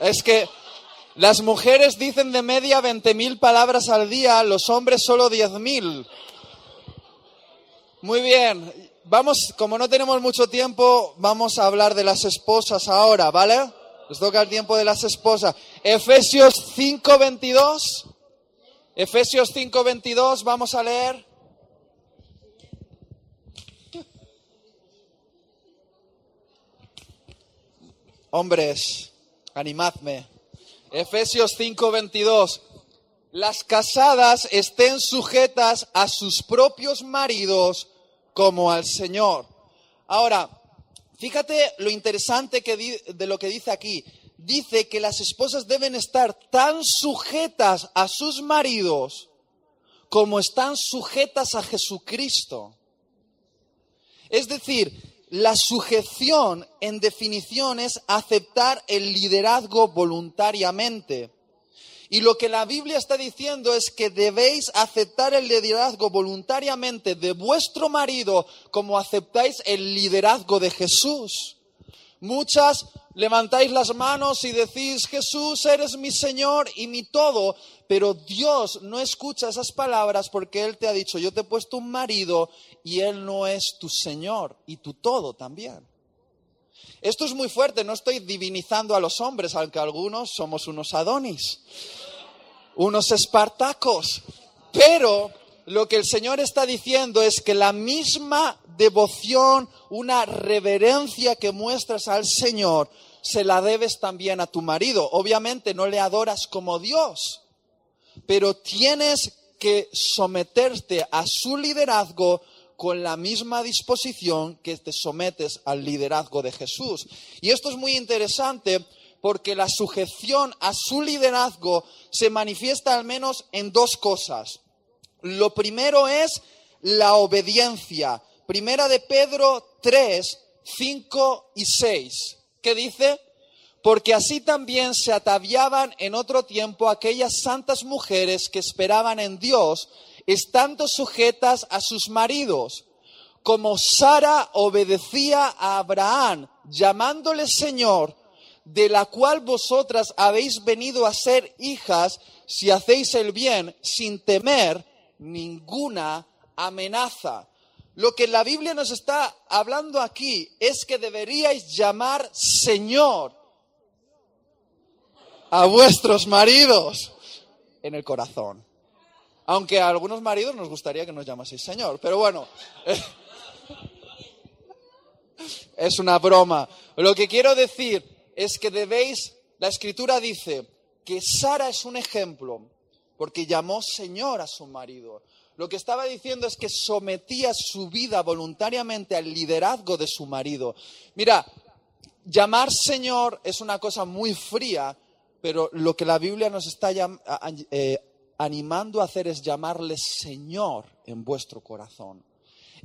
S1: Es que las mujeres dicen de media 20.000 palabras al día, los hombres solo 10.000. Muy bien, vamos, como no tenemos mucho tiempo, vamos a hablar de las esposas ahora, ¿vale? Les toca el tiempo de las esposas. Efesios 5:22. Efesios 5:22, vamos a leer. Hombres, animadme. Efesios 5:22. Las casadas estén sujetas a sus propios maridos como al Señor. Ahora, fíjate lo interesante que de lo que dice aquí. Dice que las esposas deben estar tan sujetas a sus maridos como están sujetas a Jesucristo. Es decir, la sujeción, en definición, es aceptar el liderazgo voluntariamente. Y lo que la Biblia está diciendo es que debéis aceptar el liderazgo voluntariamente de vuestro marido como aceptáis el liderazgo de Jesús. Muchas levantáis las manos y decís, Jesús, eres mi Señor y mi todo, pero Dios no escucha esas palabras porque Él te ha dicho, yo te he puesto un marido y Él no es tu Señor y tu todo también. Esto es muy fuerte, no estoy divinizando a los hombres, aunque algunos somos unos Adonis, unos Espartacos, pero lo que el Señor está diciendo es que la misma devoción, una reverencia que muestras al Señor, se la debes también a tu marido. Obviamente no le adoras como Dios, pero tienes que someterte a su liderazgo con la misma disposición que te sometes al liderazgo de Jesús. Y esto es muy interesante porque la sujeción a su liderazgo se manifiesta al menos en dos cosas. Lo primero es la obediencia. Primera de Pedro 3, 5 y 6. ¿Qué dice? Porque así también se ataviaban en otro tiempo aquellas santas mujeres que esperaban en Dios, estando sujetas a sus maridos, como Sara obedecía a Abraham, llamándole Señor, de la cual vosotras habéis venido a ser hijas si hacéis el bien sin temer ninguna amenaza. Lo que la Biblia nos está hablando aquí es que deberíais llamar Señor a vuestros maridos en el corazón. Aunque a algunos maridos nos gustaría que nos llamaseis Señor, pero bueno, *laughs* es una broma. Lo que quiero decir es que debéis, la escritura dice que Sara es un ejemplo porque llamó Señor a su marido. Lo que estaba diciendo es que sometía su vida voluntariamente al liderazgo de su marido. Mira, llamar Señor es una cosa muy fría, pero lo que la Biblia nos está eh, animando a hacer es llamarle Señor en vuestro corazón.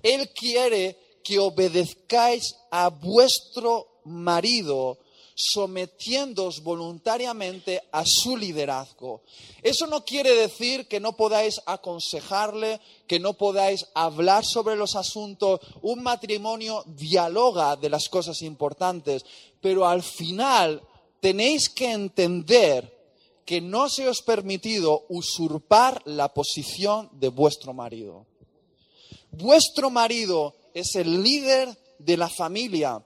S1: Él quiere que obedezcáis a vuestro marido sometiéndoos voluntariamente a su liderazgo. Eso no quiere decir que no podáis aconsejarle, que no podáis hablar sobre los asuntos. Un matrimonio dialoga de las cosas importantes, pero al final tenéis que entender que no se os permitido usurpar la posición de vuestro marido. Vuestro marido es el líder de la familia.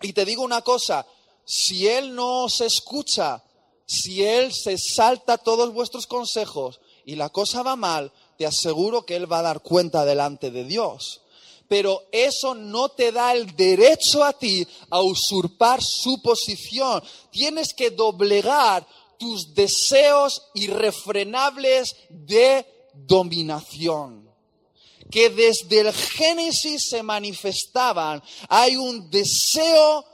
S1: Y te digo una cosa, si Él no os escucha, si Él se salta todos vuestros consejos y la cosa va mal, te aseguro que Él va a dar cuenta delante de Dios. Pero eso no te da el derecho a ti a usurpar su posición. Tienes que doblegar tus deseos irrefrenables de dominación que desde el Génesis se manifestaban. Hay un deseo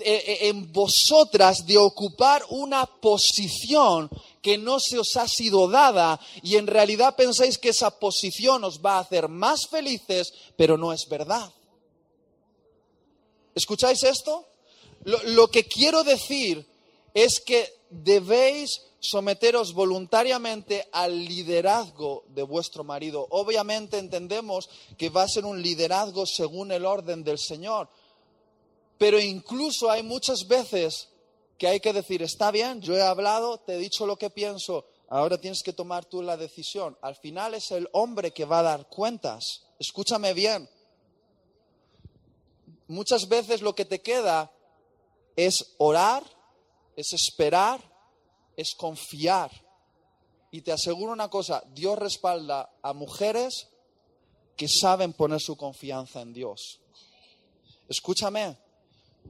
S1: en vosotras de ocupar una posición que no se os ha sido dada y en realidad pensáis que esa posición os va a hacer más felices, pero no es verdad. ¿Escucháis esto? Lo, lo que quiero decir es que debéis someteros voluntariamente al liderazgo de vuestro marido. Obviamente entendemos que va a ser un liderazgo según el orden del Señor, pero incluso hay muchas veces que hay que decir, está bien, yo he hablado, te he dicho lo que pienso, ahora tienes que tomar tú la decisión. Al final es el hombre que va a dar cuentas. Escúchame bien. Muchas veces lo que te queda es orar, es esperar, es confiar. Y te aseguro una cosa, Dios respalda a mujeres que saben poner su confianza en Dios. Escúchame,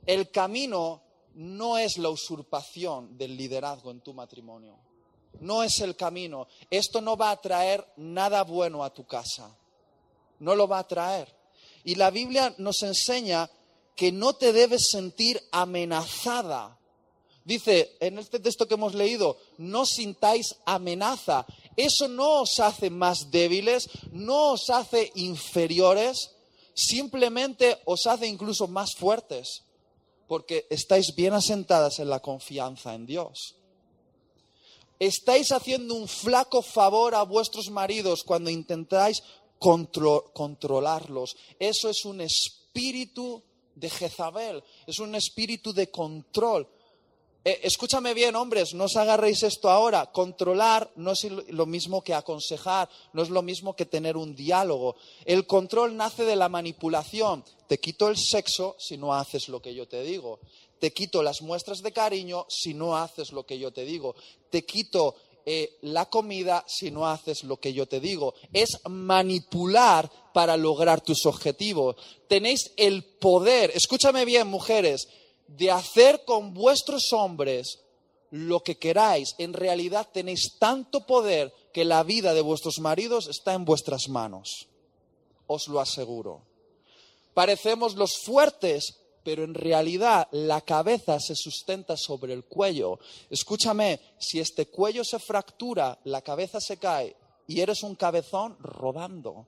S1: el camino no es la usurpación del liderazgo en tu matrimonio. No es el camino. Esto no va a traer nada bueno a tu casa. No lo va a traer. Y la Biblia nos enseña que no te debes sentir amenazada. Dice en este texto que hemos leído, no sintáis amenaza. Eso no os hace más débiles, no os hace inferiores, simplemente os hace incluso más fuertes porque estáis bien asentadas en la confianza en Dios. Estáis haciendo un flaco favor a vuestros maridos cuando intentáis controlarlos. Eso es un espíritu de Jezabel, es un espíritu de control. Eh, escúchame bien, hombres, no os agarréis esto ahora. Controlar no es lo mismo que aconsejar, no es lo mismo que tener un diálogo. El control nace de la manipulación. Te quito el sexo si no haces lo que yo te digo. Te quito las muestras de cariño si no haces lo que yo te digo. Te quito eh, la comida si no haces lo que yo te digo. Es manipular para lograr tus objetivos. Tenéis el poder, escúchame bien, mujeres, de hacer con vuestros hombres lo que queráis. En realidad tenéis tanto poder que la vida de vuestros maridos está en vuestras manos. Os lo aseguro. Parecemos los fuertes, pero en realidad la cabeza se sustenta sobre el cuello. Escúchame, si este cuello se fractura, la cabeza se cae y eres un cabezón rodando.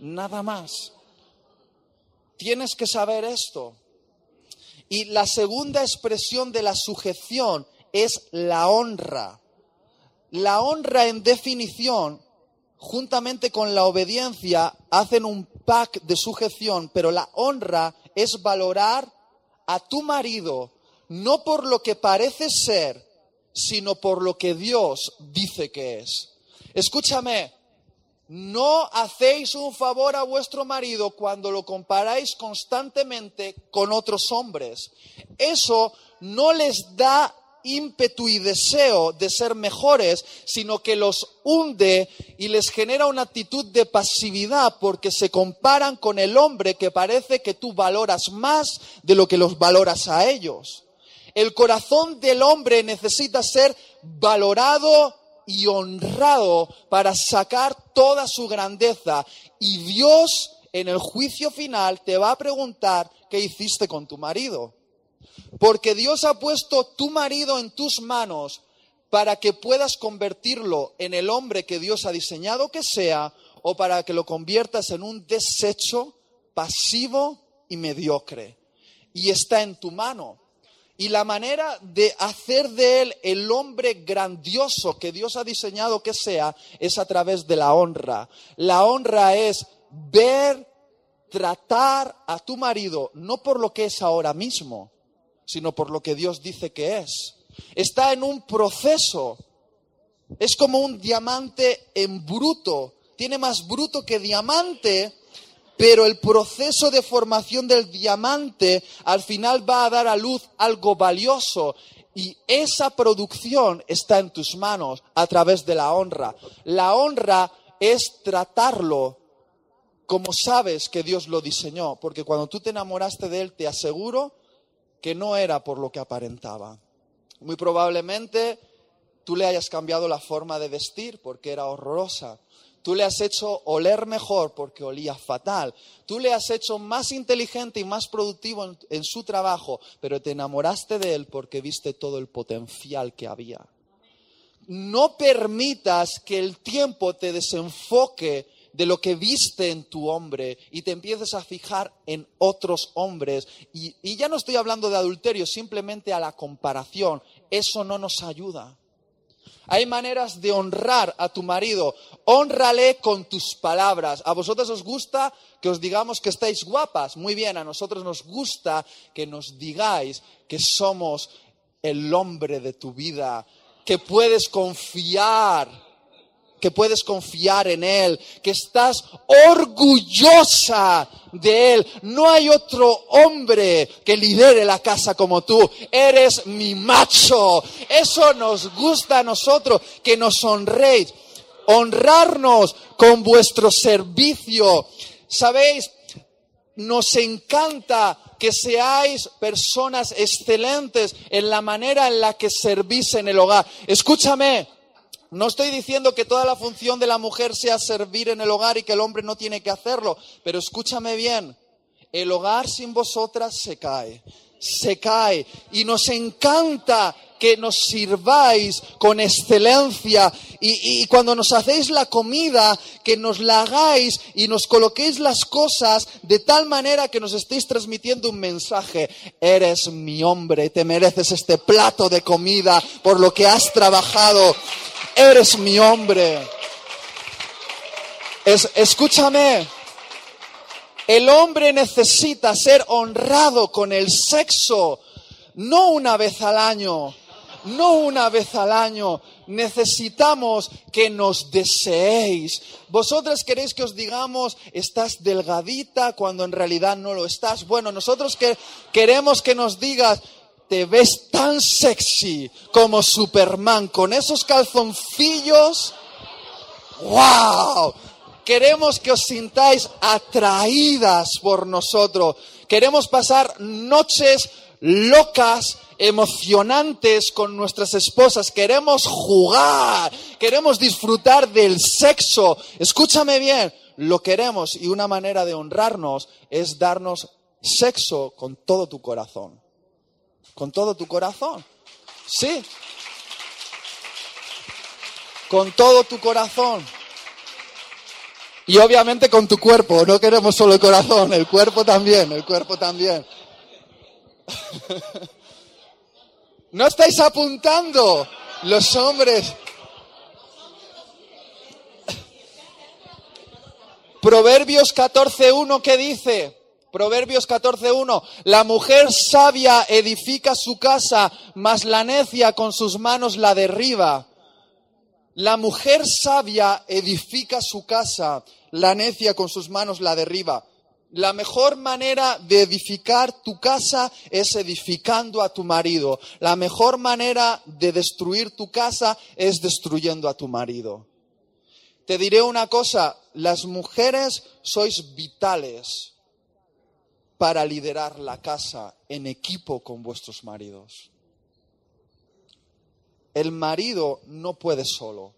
S1: Nada más. Tienes que saber esto. Y la segunda expresión de la sujeción es la honra. La honra en definición, juntamente con la obediencia, hacen un pack de sujeción, pero la honra es valorar a tu marido no por lo que parece ser, sino por lo que Dios dice que es. Escúchame, no hacéis un favor a vuestro marido cuando lo comparáis constantemente con otros hombres. Eso no les da ímpetu y deseo de ser mejores, sino que los hunde y les genera una actitud de pasividad porque se comparan con el hombre que parece que tú valoras más de lo que los valoras a ellos. El corazón del hombre necesita ser valorado y honrado para sacar toda su grandeza. Y Dios en el juicio final te va a preguntar qué hiciste con tu marido. Porque Dios ha puesto tu marido en tus manos para que puedas convertirlo en el hombre que Dios ha diseñado que sea o para que lo conviertas en un desecho pasivo y mediocre. Y está en tu mano. Y la manera de hacer de él el hombre grandioso que Dios ha diseñado que sea es a través de la honra. La honra es ver, tratar a tu marido no por lo que es ahora mismo, sino por lo que Dios dice que es. Está en un proceso. Es como un diamante en bruto. Tiene más bruto que diamante pero el proceso de formación del diamante al final va a dar a luz algo valioso y esa producción está en tus manos a través de la honra. La honra es tratarlo como sabes que Dios lo diseñó, porque cuando tú te enamoraste de Él, te aseguro que no era por lo que aparentaba. Muy probablemente tú le hayas cambiado la forma de vestir porque era horrorosa Tú le has hecho oler mejor porque olía fatal. Tú le has hecho más inteligente y más productivo en, su trabajo, pero te enamoraste de él porque viste todo el potencial que había. No permitas que el tiempo te desenfoque de lo que viste en tu hombre y te empieces a fijar en otros hombres. Y, y ya no estoy hablando de adulterio, simplemente a la comparación. Eso no nos ayuda. Hay maneras de honrar a tu marido. Honrale con tus palabras. ¿A vosotros os gusta que os digamos que estáis guapas? Muy bien, a nosotros nos gusta que nos digáis que somos el hombre de tu vida, que puedes confiar que puedes confiar en Él, que estás orgullosa de Él. No hay otro hombre que lidere la casa como tú. Eres mi macho. Eso nos gusta a nosotros, que nos honréis. Honrarnos con vuestro servicio. ¿Sabéis? Nos encanta que seáis personas excelentes en la manera en la que servís en el hogar. Escúchame, no estoy diciendo que toda la función de la mujer sea servir en el hogar y que el hombre no tiene que hacerlo, pero escúchame bien, el hogar sin vosotras se cae, se cae y nos encanta que nos sirváis con excelencia y, cuando nos hacéis la comida, que nos la hagáis y nos coloquéis las cosas de tal manera que nos estéis transmitiendo un mensaje. Eres mi hombre, te mereces este plato de comida por lo que has trabajado eres mi hombre. Es, escúchame, el hombre necesita ser honrado con el sexo, no una vez al año, no una vez al año. Necesitamos que nos deseéis. Vosotros queréis que os digamos, estás delgadita cuando en realidad no lo estás. Bueno, nosotros que queremos que nos digas, te ves tan sexy como Superman con esos calzoncillos. ¡Wow! Queremos que os sintáis atraídas por nosotros. Queremos pasar noches locas, emocionantes con nuestras esposas. Queremos jugar. Queremos disfrutar del sexo. Escúchame bien. Lo queremos y una manera de honrarnos es darnos sexo con todo tu corazón con todo tu corazón. Sí. Con todo tu corazón. Y obviamente con tu cuerpo. No queremos solo el corazón, el cuerpo también, el cuerpo también. *laughs* ¿No estáis apuntando los hombres? Proverbios 14.1 ¿qué dice? Proverbios 14.1, la mujer sabia edifica su casa, mas la necia con sus manos la derriba. La mujer sabia edifica su casa, la necia con sus manos la derriba. La mejor manera de edificar tu casa es edificando a tu marido. La mejor manera de destruir tu casa es destruyendo a tu marido. Te diré una cosa, las mujeres sois vitales para liderar la casa en equipo con vuestros maridos. El marido no puede solo.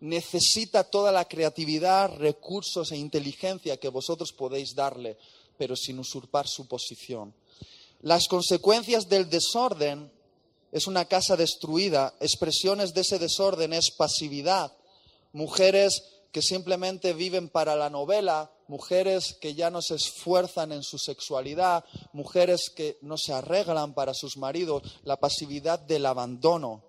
S1: Necesita toda la creatividad, recursos e inteligencia que vosotros podéis darle, pero sin usurpar su posición. Las consecuencias del desorden es una casa destruida. Expresiones de ese desorden es pasividad. Mujeres que simplemente viven para la novela, mujeres que ya no se esfuerzan en su sexualidad, mujeres que no se arreglan para sus maridos, la pasividad del abandono.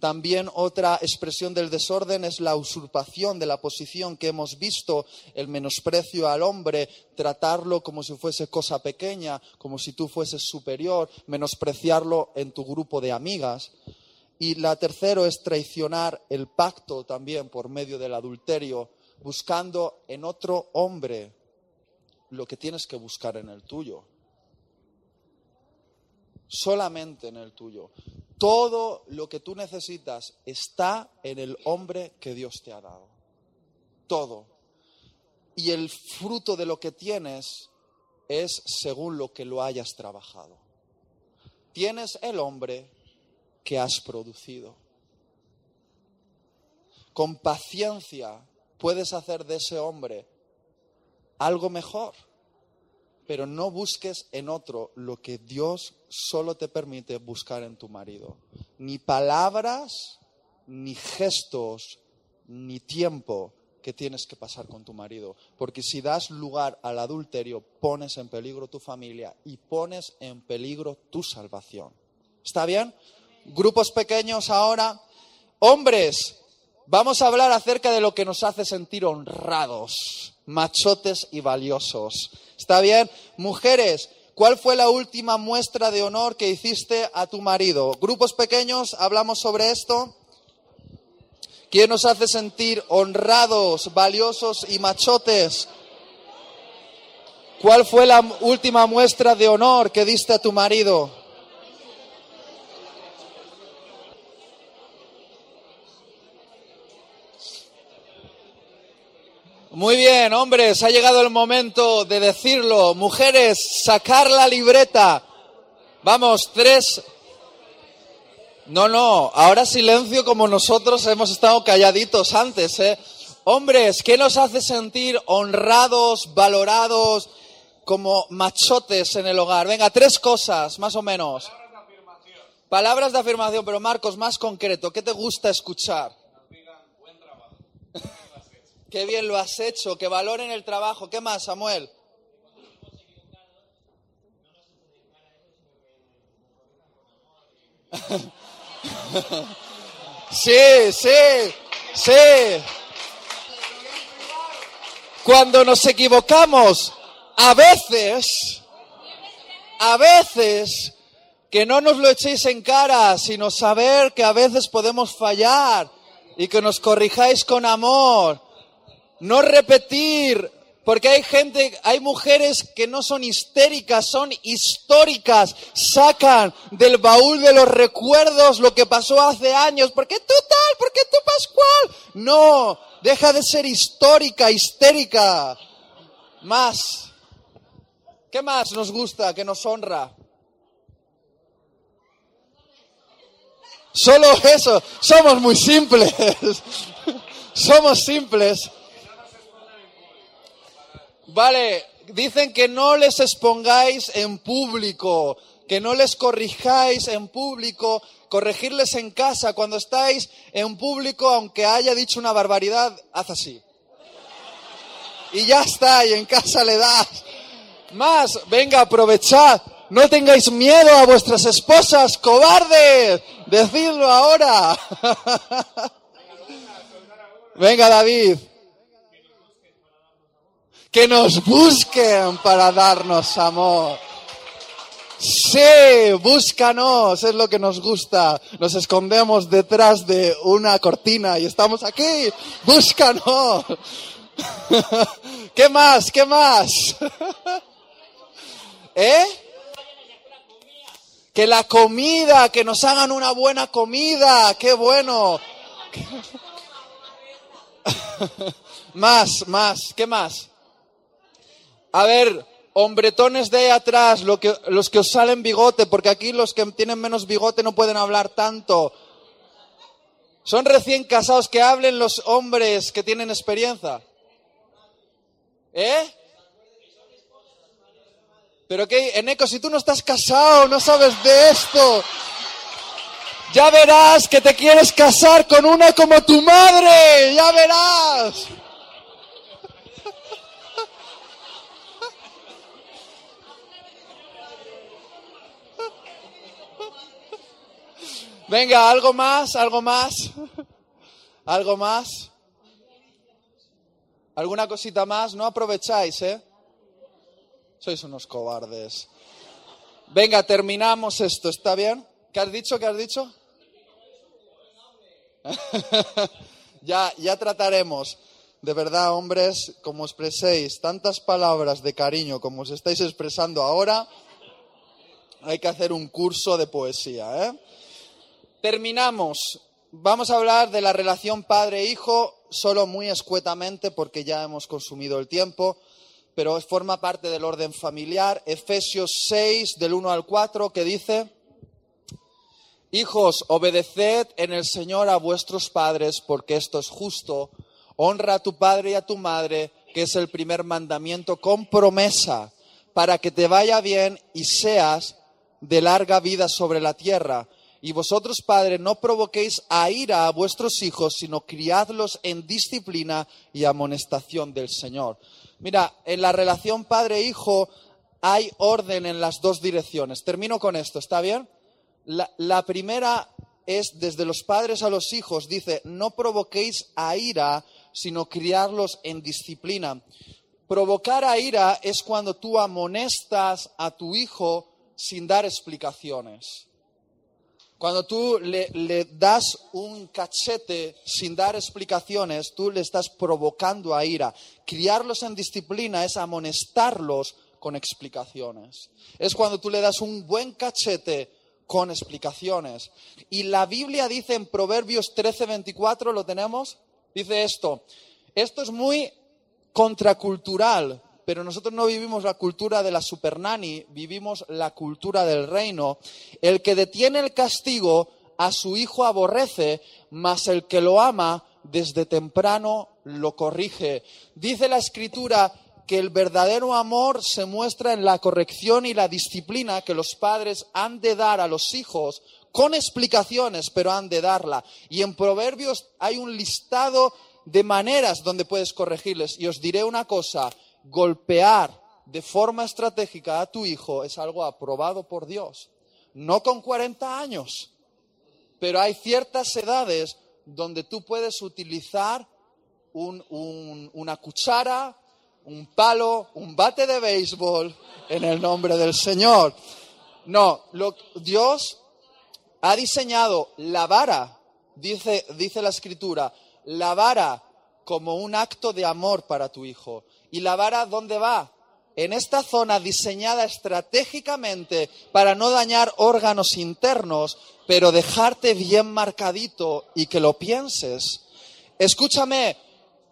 S1: También otra expresión del desorden es la usurpación de la posición que hemos visto, el menosprecio al hombre, tratarlo como si fuese cosa pequeña, como si tú fueses superior, menospreciarlo en tu grupo de amigas. Y la tercera es traicionar el pacto también por medio del adulterio, buscando en otro hombre lo que tienes que buscar en el tuyo. Solamente en el tuyo. Todo lo que tú necesitas está en el hombre que Dios te ha dado. Todo. Y el fruto de lo que tienes es según lo que lo hayas trabajado. Tienes el hombre que has producido. Con paciencia puedes hacer de ese hombre algo mejor. Pero no busques en otro lo que Dios solo te permite buscar en tu marido. Ni palabras, ni gestos, ni tiempo que tienes que pasar con tu marido. Porque si das lugar al adulterio, pones en peligro tu familia y pones en peligro tu salvación. ¿Está bien? Grupos pequeños ahora. Hombres, vamos a hablar acerca de lo que nos hace sentir honrados, machotes y valiosos. ¿Está bien? Mujeres, ¿cuál fue la última muestra de honor que hiciste a tu marido? Grupos pequeños, hablamos sobre esto. ¿Quién nos hace sentir honrados, valiosos y machotes? ¿Cuál fue la última muestra de honor que diste a tu marido? Muy bien, hombres, ha llegado el momento de decirlo. Mujeres, sacar la libreta. Vamos, tres. No, no, ahora silencio como nosotros hemos estado calladitos antes, ¿eh? Hombres, ¿qué nos hace sentir honrados, valorados, como machotes en el hogar? Venga, tres cosas, más o menos. Palabras de afirmación. Palabras de afirmación, pero Marcos, más concreto, ¿qué te gusta escuchar? Qué bien lo has hecho, que valoren el trabajo. ¿Qué más, Samuel? *laughs* Sí, sí, sí. Cuando nos equivocamos, a veces, a veces, que no nos lo echéis en cara, sino saber que a veces podemos fallar y que nos corrijáis con amor no repetir, porque hay gente, hay mujeres que no son histéricas, son históricas, sacan del baúl de los recuerdos lo que pasó hace años, ¿por qué tú tal? ¿Por qué tú Pascual? No, deja de ser histórica, histérica. Más. ¿Qué más nos gusta, que nos honra? Solo eso, somos muy simples. *laughs* somos simples. Vale, dicen que no les expongáis en público, que no les corrijáis en público, corregirles en casa. Cuando estáis en público, aunque haya dicho una barbaridad, haz así. Y ya está, y en casa le das. Más, venga, aprovechad. No tengáis miedo a vuestras esposas, cobardes. Decidlo ahora. *laughs* venga, David que nos busquen para darnos amor. Sí, búscanos, es lo que nos gusta. Nos escondemos detrás de una cortina y estamos aquí. Búscanos. *laughs* ¿Qué más? ¿Qué más? *laughs* ¿Eh? Que la comida, que nos hagan una buena comida. Qué bueno. *laughs* más, más, ¿qué más? A ver, hombretones de ahí atrás, lo que, los que os salen bigote, porque aquí los que tienen menos bigote no pueden hablar tanto. Son recién casados, que hablen los hombres que tienen experiencia. ¿Eh? Pero que, Eneco, si tú no estás casado, no sabes de esto. Ya verás que te quieres casar con una como tu madre, ya verás. Venga, algo más, algo más. *laughs* ¿Algo más? ¿Alguna cosita más? No aprovecháis, ¿eh? Sois unos cobardes. Venga, terminamos esto, ¿está bien? ¿Qué has dicho? ¿Qué has dicho? *laughs* ya, ya trataremos. De verdad, hombres, como expreséis tantas palabras de cariño como os estáis expresando ahora, hay que hacer un curso de poesía, ¿eh? Terminamos. Vamos a hablar de la relación padre-hijo solo muy escuetamente porque ya hemos consumido el tiempo, pero forma parte del orden familiar. Efesios 6 del 1 al 4 que dice, Hijos, obedeced en el Señor a vuestros padres porque esto es justo. honra a tu padre y a tu madre, que es el primer mandamiento con promesa, para que te vaya bien y seas de larga vida sobre la tierra. Y vosotros, padres, no provoquéis a ira a vuestros hijos, sino criadlos en disciplina y amonestación del Señor. Mira, en la relación padre-hijo hay orden en las dos direcciones. Termino con esto, ¿está bien? La, la, primera es desde los padres a los hijos, dice, no provoquéis a ira, sino criarlos en disciplina. Provocar a ira es cuando tú amonestas a tu hijo sin dar explicaciones. Cuando tú le, das un cachete sin dar explicaciones, tú le estás provocando a ira. Criarlos en disciplina es amonestarlos con explicaciones. Es cuando tú le das un buen cachete con explicaciones. Y la Biblia dice en Proverbios 13:24, ¿lo tenemos? Dice esto. Esto es muy contracultural, pero nosotros no vivimos la cultura de la supernani, vivimos la cultura del reino. El que detiene el castigo a su hijo aborrece, mas el que lo ama desde temprano lo corrige. Dice la escritura que el verdadero amor se muestra en la corrección y la disciplina que los padres han de dar a los hijos con explicaciones, pero han de darla. Y en Proverbios hay un listado de maneras donde puedes corregirles. Y os diré una cosa, golpear de forma estratégica a tu hijo es algo aprobado por Dios. No con 40 años, pero hay ciertas edades donde tú puedes utilizar un, un, una cuchara, un palo, un bate de béisbol en el nombre del Señor. No, lo, Dios ha diseñado la vara, dice, dice la escritura, la vara como un acto de amor para tu hijo. ¿Y la vara dónde va? En esta zona diseñada estratégicamente para no dañar órganos internos, pero dejarte bien marcadito y que lo pienses. Escúchame,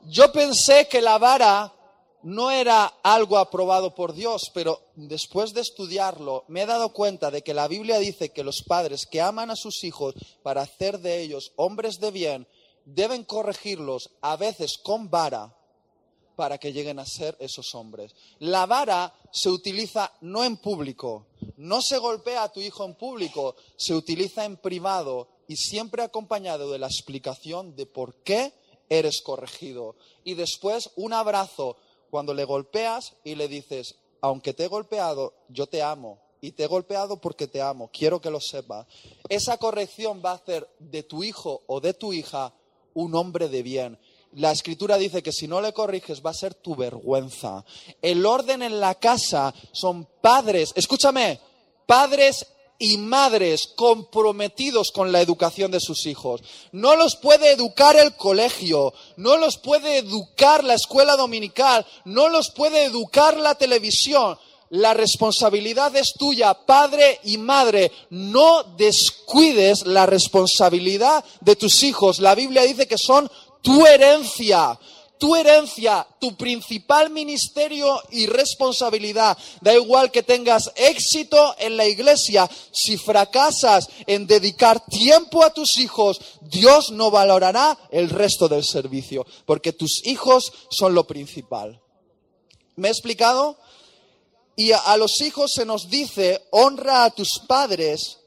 S1: yo pensé que la vara no era algo aprobado por Dios, pero después de estudiarlo me he dado cuenta de que la Biblia dice que los padres que aman a sus hijos para hacer de ellos hombres de bien deben corregirlos a veces con vara para que lleguen a ser esos hombres. La vara se utiliza no en público, no se golpea a tu hijo en público, se utiliza en privado y siempre acompañado de la explicación de por qué eres corregido. Y después un abrazo cuando le golpeas y le dices, aunque te he golpeado, yo te amo. Y te he golpeado porque te amo, quiero que lo sepas. Esa corrección va a hacer de tu hijo o de tu hija un hombre de bien. La escritura dice que si no le corriges va a ser tu vergüenza. El orden en la casa son padres, escúchame, padres y madres comprometidos con la educación de sus hijos. No los puede educar el colegio, no los puede educar la escuela dominical, no los puede educar la televisión. La responsabilidad es tuya, padre y madre. No descuides la responsabilidad de tus hijos. La Biblia dice que son tu herencia tu herencia, tu principal ministerio y responsabilidad. Da igual que tengas éxito en la iglesia, si fracasas en dedicar tiempo a tus hijos, Dios no valorará el resto del servicio, porque tus hijos son lo principal. ¿Me he explicado? Y a, los hijos se nos dice, honra a tus padres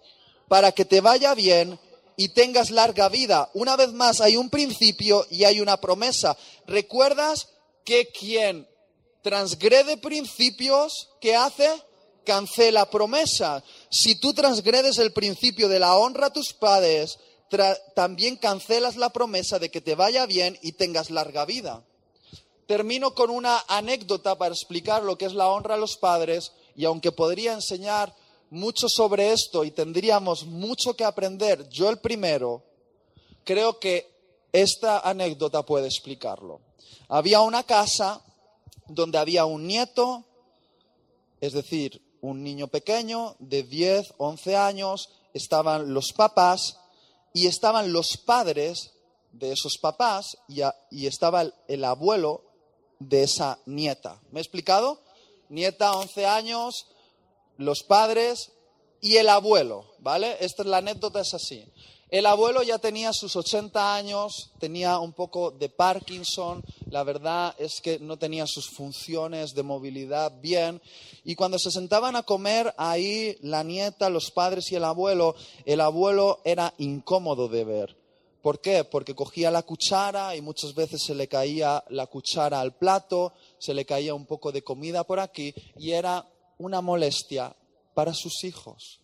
S1: para que te vaya bien y tengas larga vida. Una vez más, hay un principio y hay una promesa. ¿Recuerdas que quien transgrede principios, ¿qué hace? Cancela promesa. Si tú transgredes el principio de la honra a tus padres, también cancelas la promesa de que te vaya bien y tengas larga vida. Termino con una anécdota para explicar lo que es la honra a los padres y aunque podría enseñar mucho sobre esto y tendríamos mucho que aprender, yo el primero, creo que esta anécdota puede explicarlo. Había una casa donde había un nieto, es decir, un niño pequeño de 10, 11 años, estaban los papás y estaban los padres de esos papás y, estaba el, el, abuelo de esa nieta. ¿Me he explicado? Nieta, 11 años, los padres y el abuelo, ¿vale? Esta es la anécdota, es así. El abuelo ya tenía sus 80 años, tenía un poco de Parkinson, la verdad es que no tenía sus funciones de movilidad bien. Y cuando se sentaban a comer ahí la nieta, los padres y el abuelo, el abuelo era incómodo de ver. ¿Por qué? Porque cogía la cuchara y muchas veces se le caía la cuchara al plato, se le caía un poco de comida por aquí y era una molestia para sus hijos.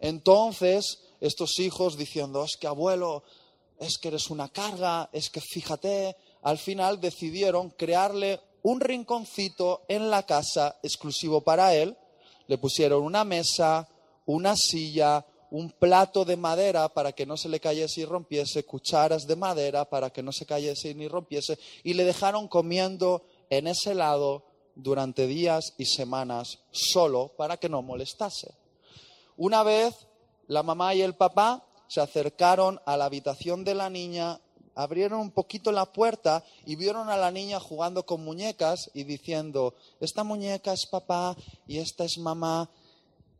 S1: Entonces, estos hijos diciendo, es que abuelo, es que eres una carga, es que fíjate, al final decidieron crearle un rinconcito en la casa exclusivo para él, le pusieron una mesa, una silla, un plato de madera para que no se le cayese y rompiese, cucharas de madera para que no se cayese ni rompiese, y le dejaron comiendo en ese lado durante días y semanas solo para que no molestase. Una vez la mamá y el papá se acercaron a la habitación de la niña, abrieron un poquito la puerta y vieron a la niña jugando con muñecas y diciendo, esta muñeca es papá y esta es mamá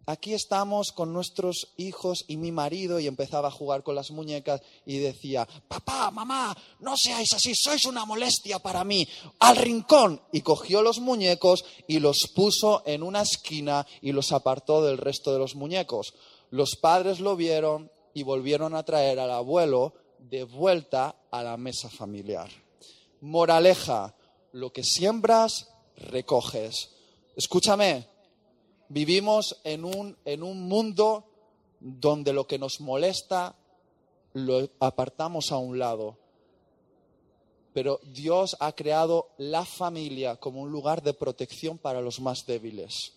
S1: aquí estamos con nuestros hijos y mi marido y empezaba a jugar con las muñecas y decía, papá, mamá, no seáis así, sois una molestia para mí, al rincón. Y cogió los muñecos y los puso en una esquina y los apartó del resto de los muñecos. Los padres lo vieron y volvieron a traer al abuelo de vuelta a la mesa familiar. Moraleja, lo que siembras, recoges. Escúchame, vivimos en un, en un mundo donde lo que nos molesta lo apartamos a un lado. Pero Dios ha creado la familia como un lugar de protección para los más débiles.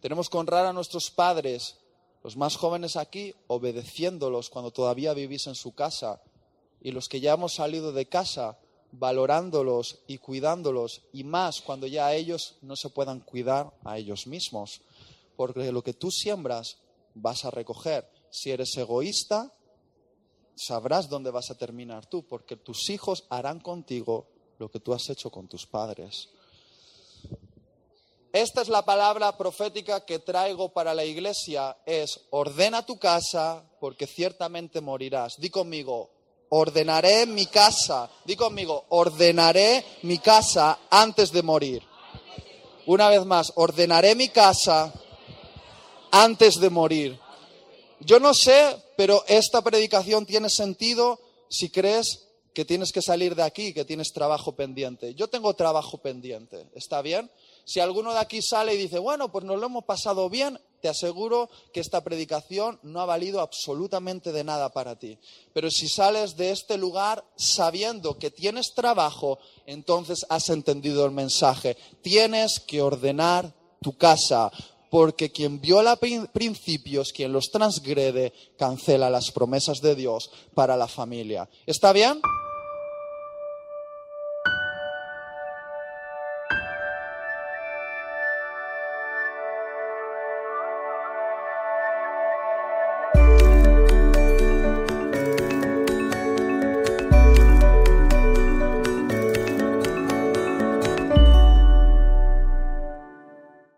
S1: Tenemos que honrar a nuestros padres, los más jóvenes aquí, obedeciéndolos cuando todavía vivís en su casa. Y los que ya hemos salido de casa, valorándolos y cuidándolos, y más cuando ya ellos no se puedan cuidar a ellos mismos. Porque lo que tú siembras vas a recoger. Si eres egoísta, sabrás dónde vas a terminar tú, porque tus hijos harán contigo lo que tú has hecho con tus padres. Esta es la palabra profética que traigo para la iglesia, es ordena tu casa porque ciertamente morirás. Di conmigo, ordenaré mi casa. Di conmigo, ordenaré mi casa antes de morir. Una vez más, ordenaré mi casa antes de morir. Yo no sé, pero esta predicación tiene sentido si crees que tienes que salir de aquí, que tienes trabajo pendiente. Yo tengo trabajo pendiente, ¿está bien? Si alguno de aquí sale y dice, bueno, pues nos lo hemos pasado bien, te aseguro que esta predicación no ha valido absolutamente de nada para ti. Pero si sales de este lugar sabiendo que tienes trabajo, entonces has entendido el mensaje. Tienes que ordenar tu casa, porque quien viola principios, quien los transgrede, cancela las promesas de Dios para la familia. ¿Está bien?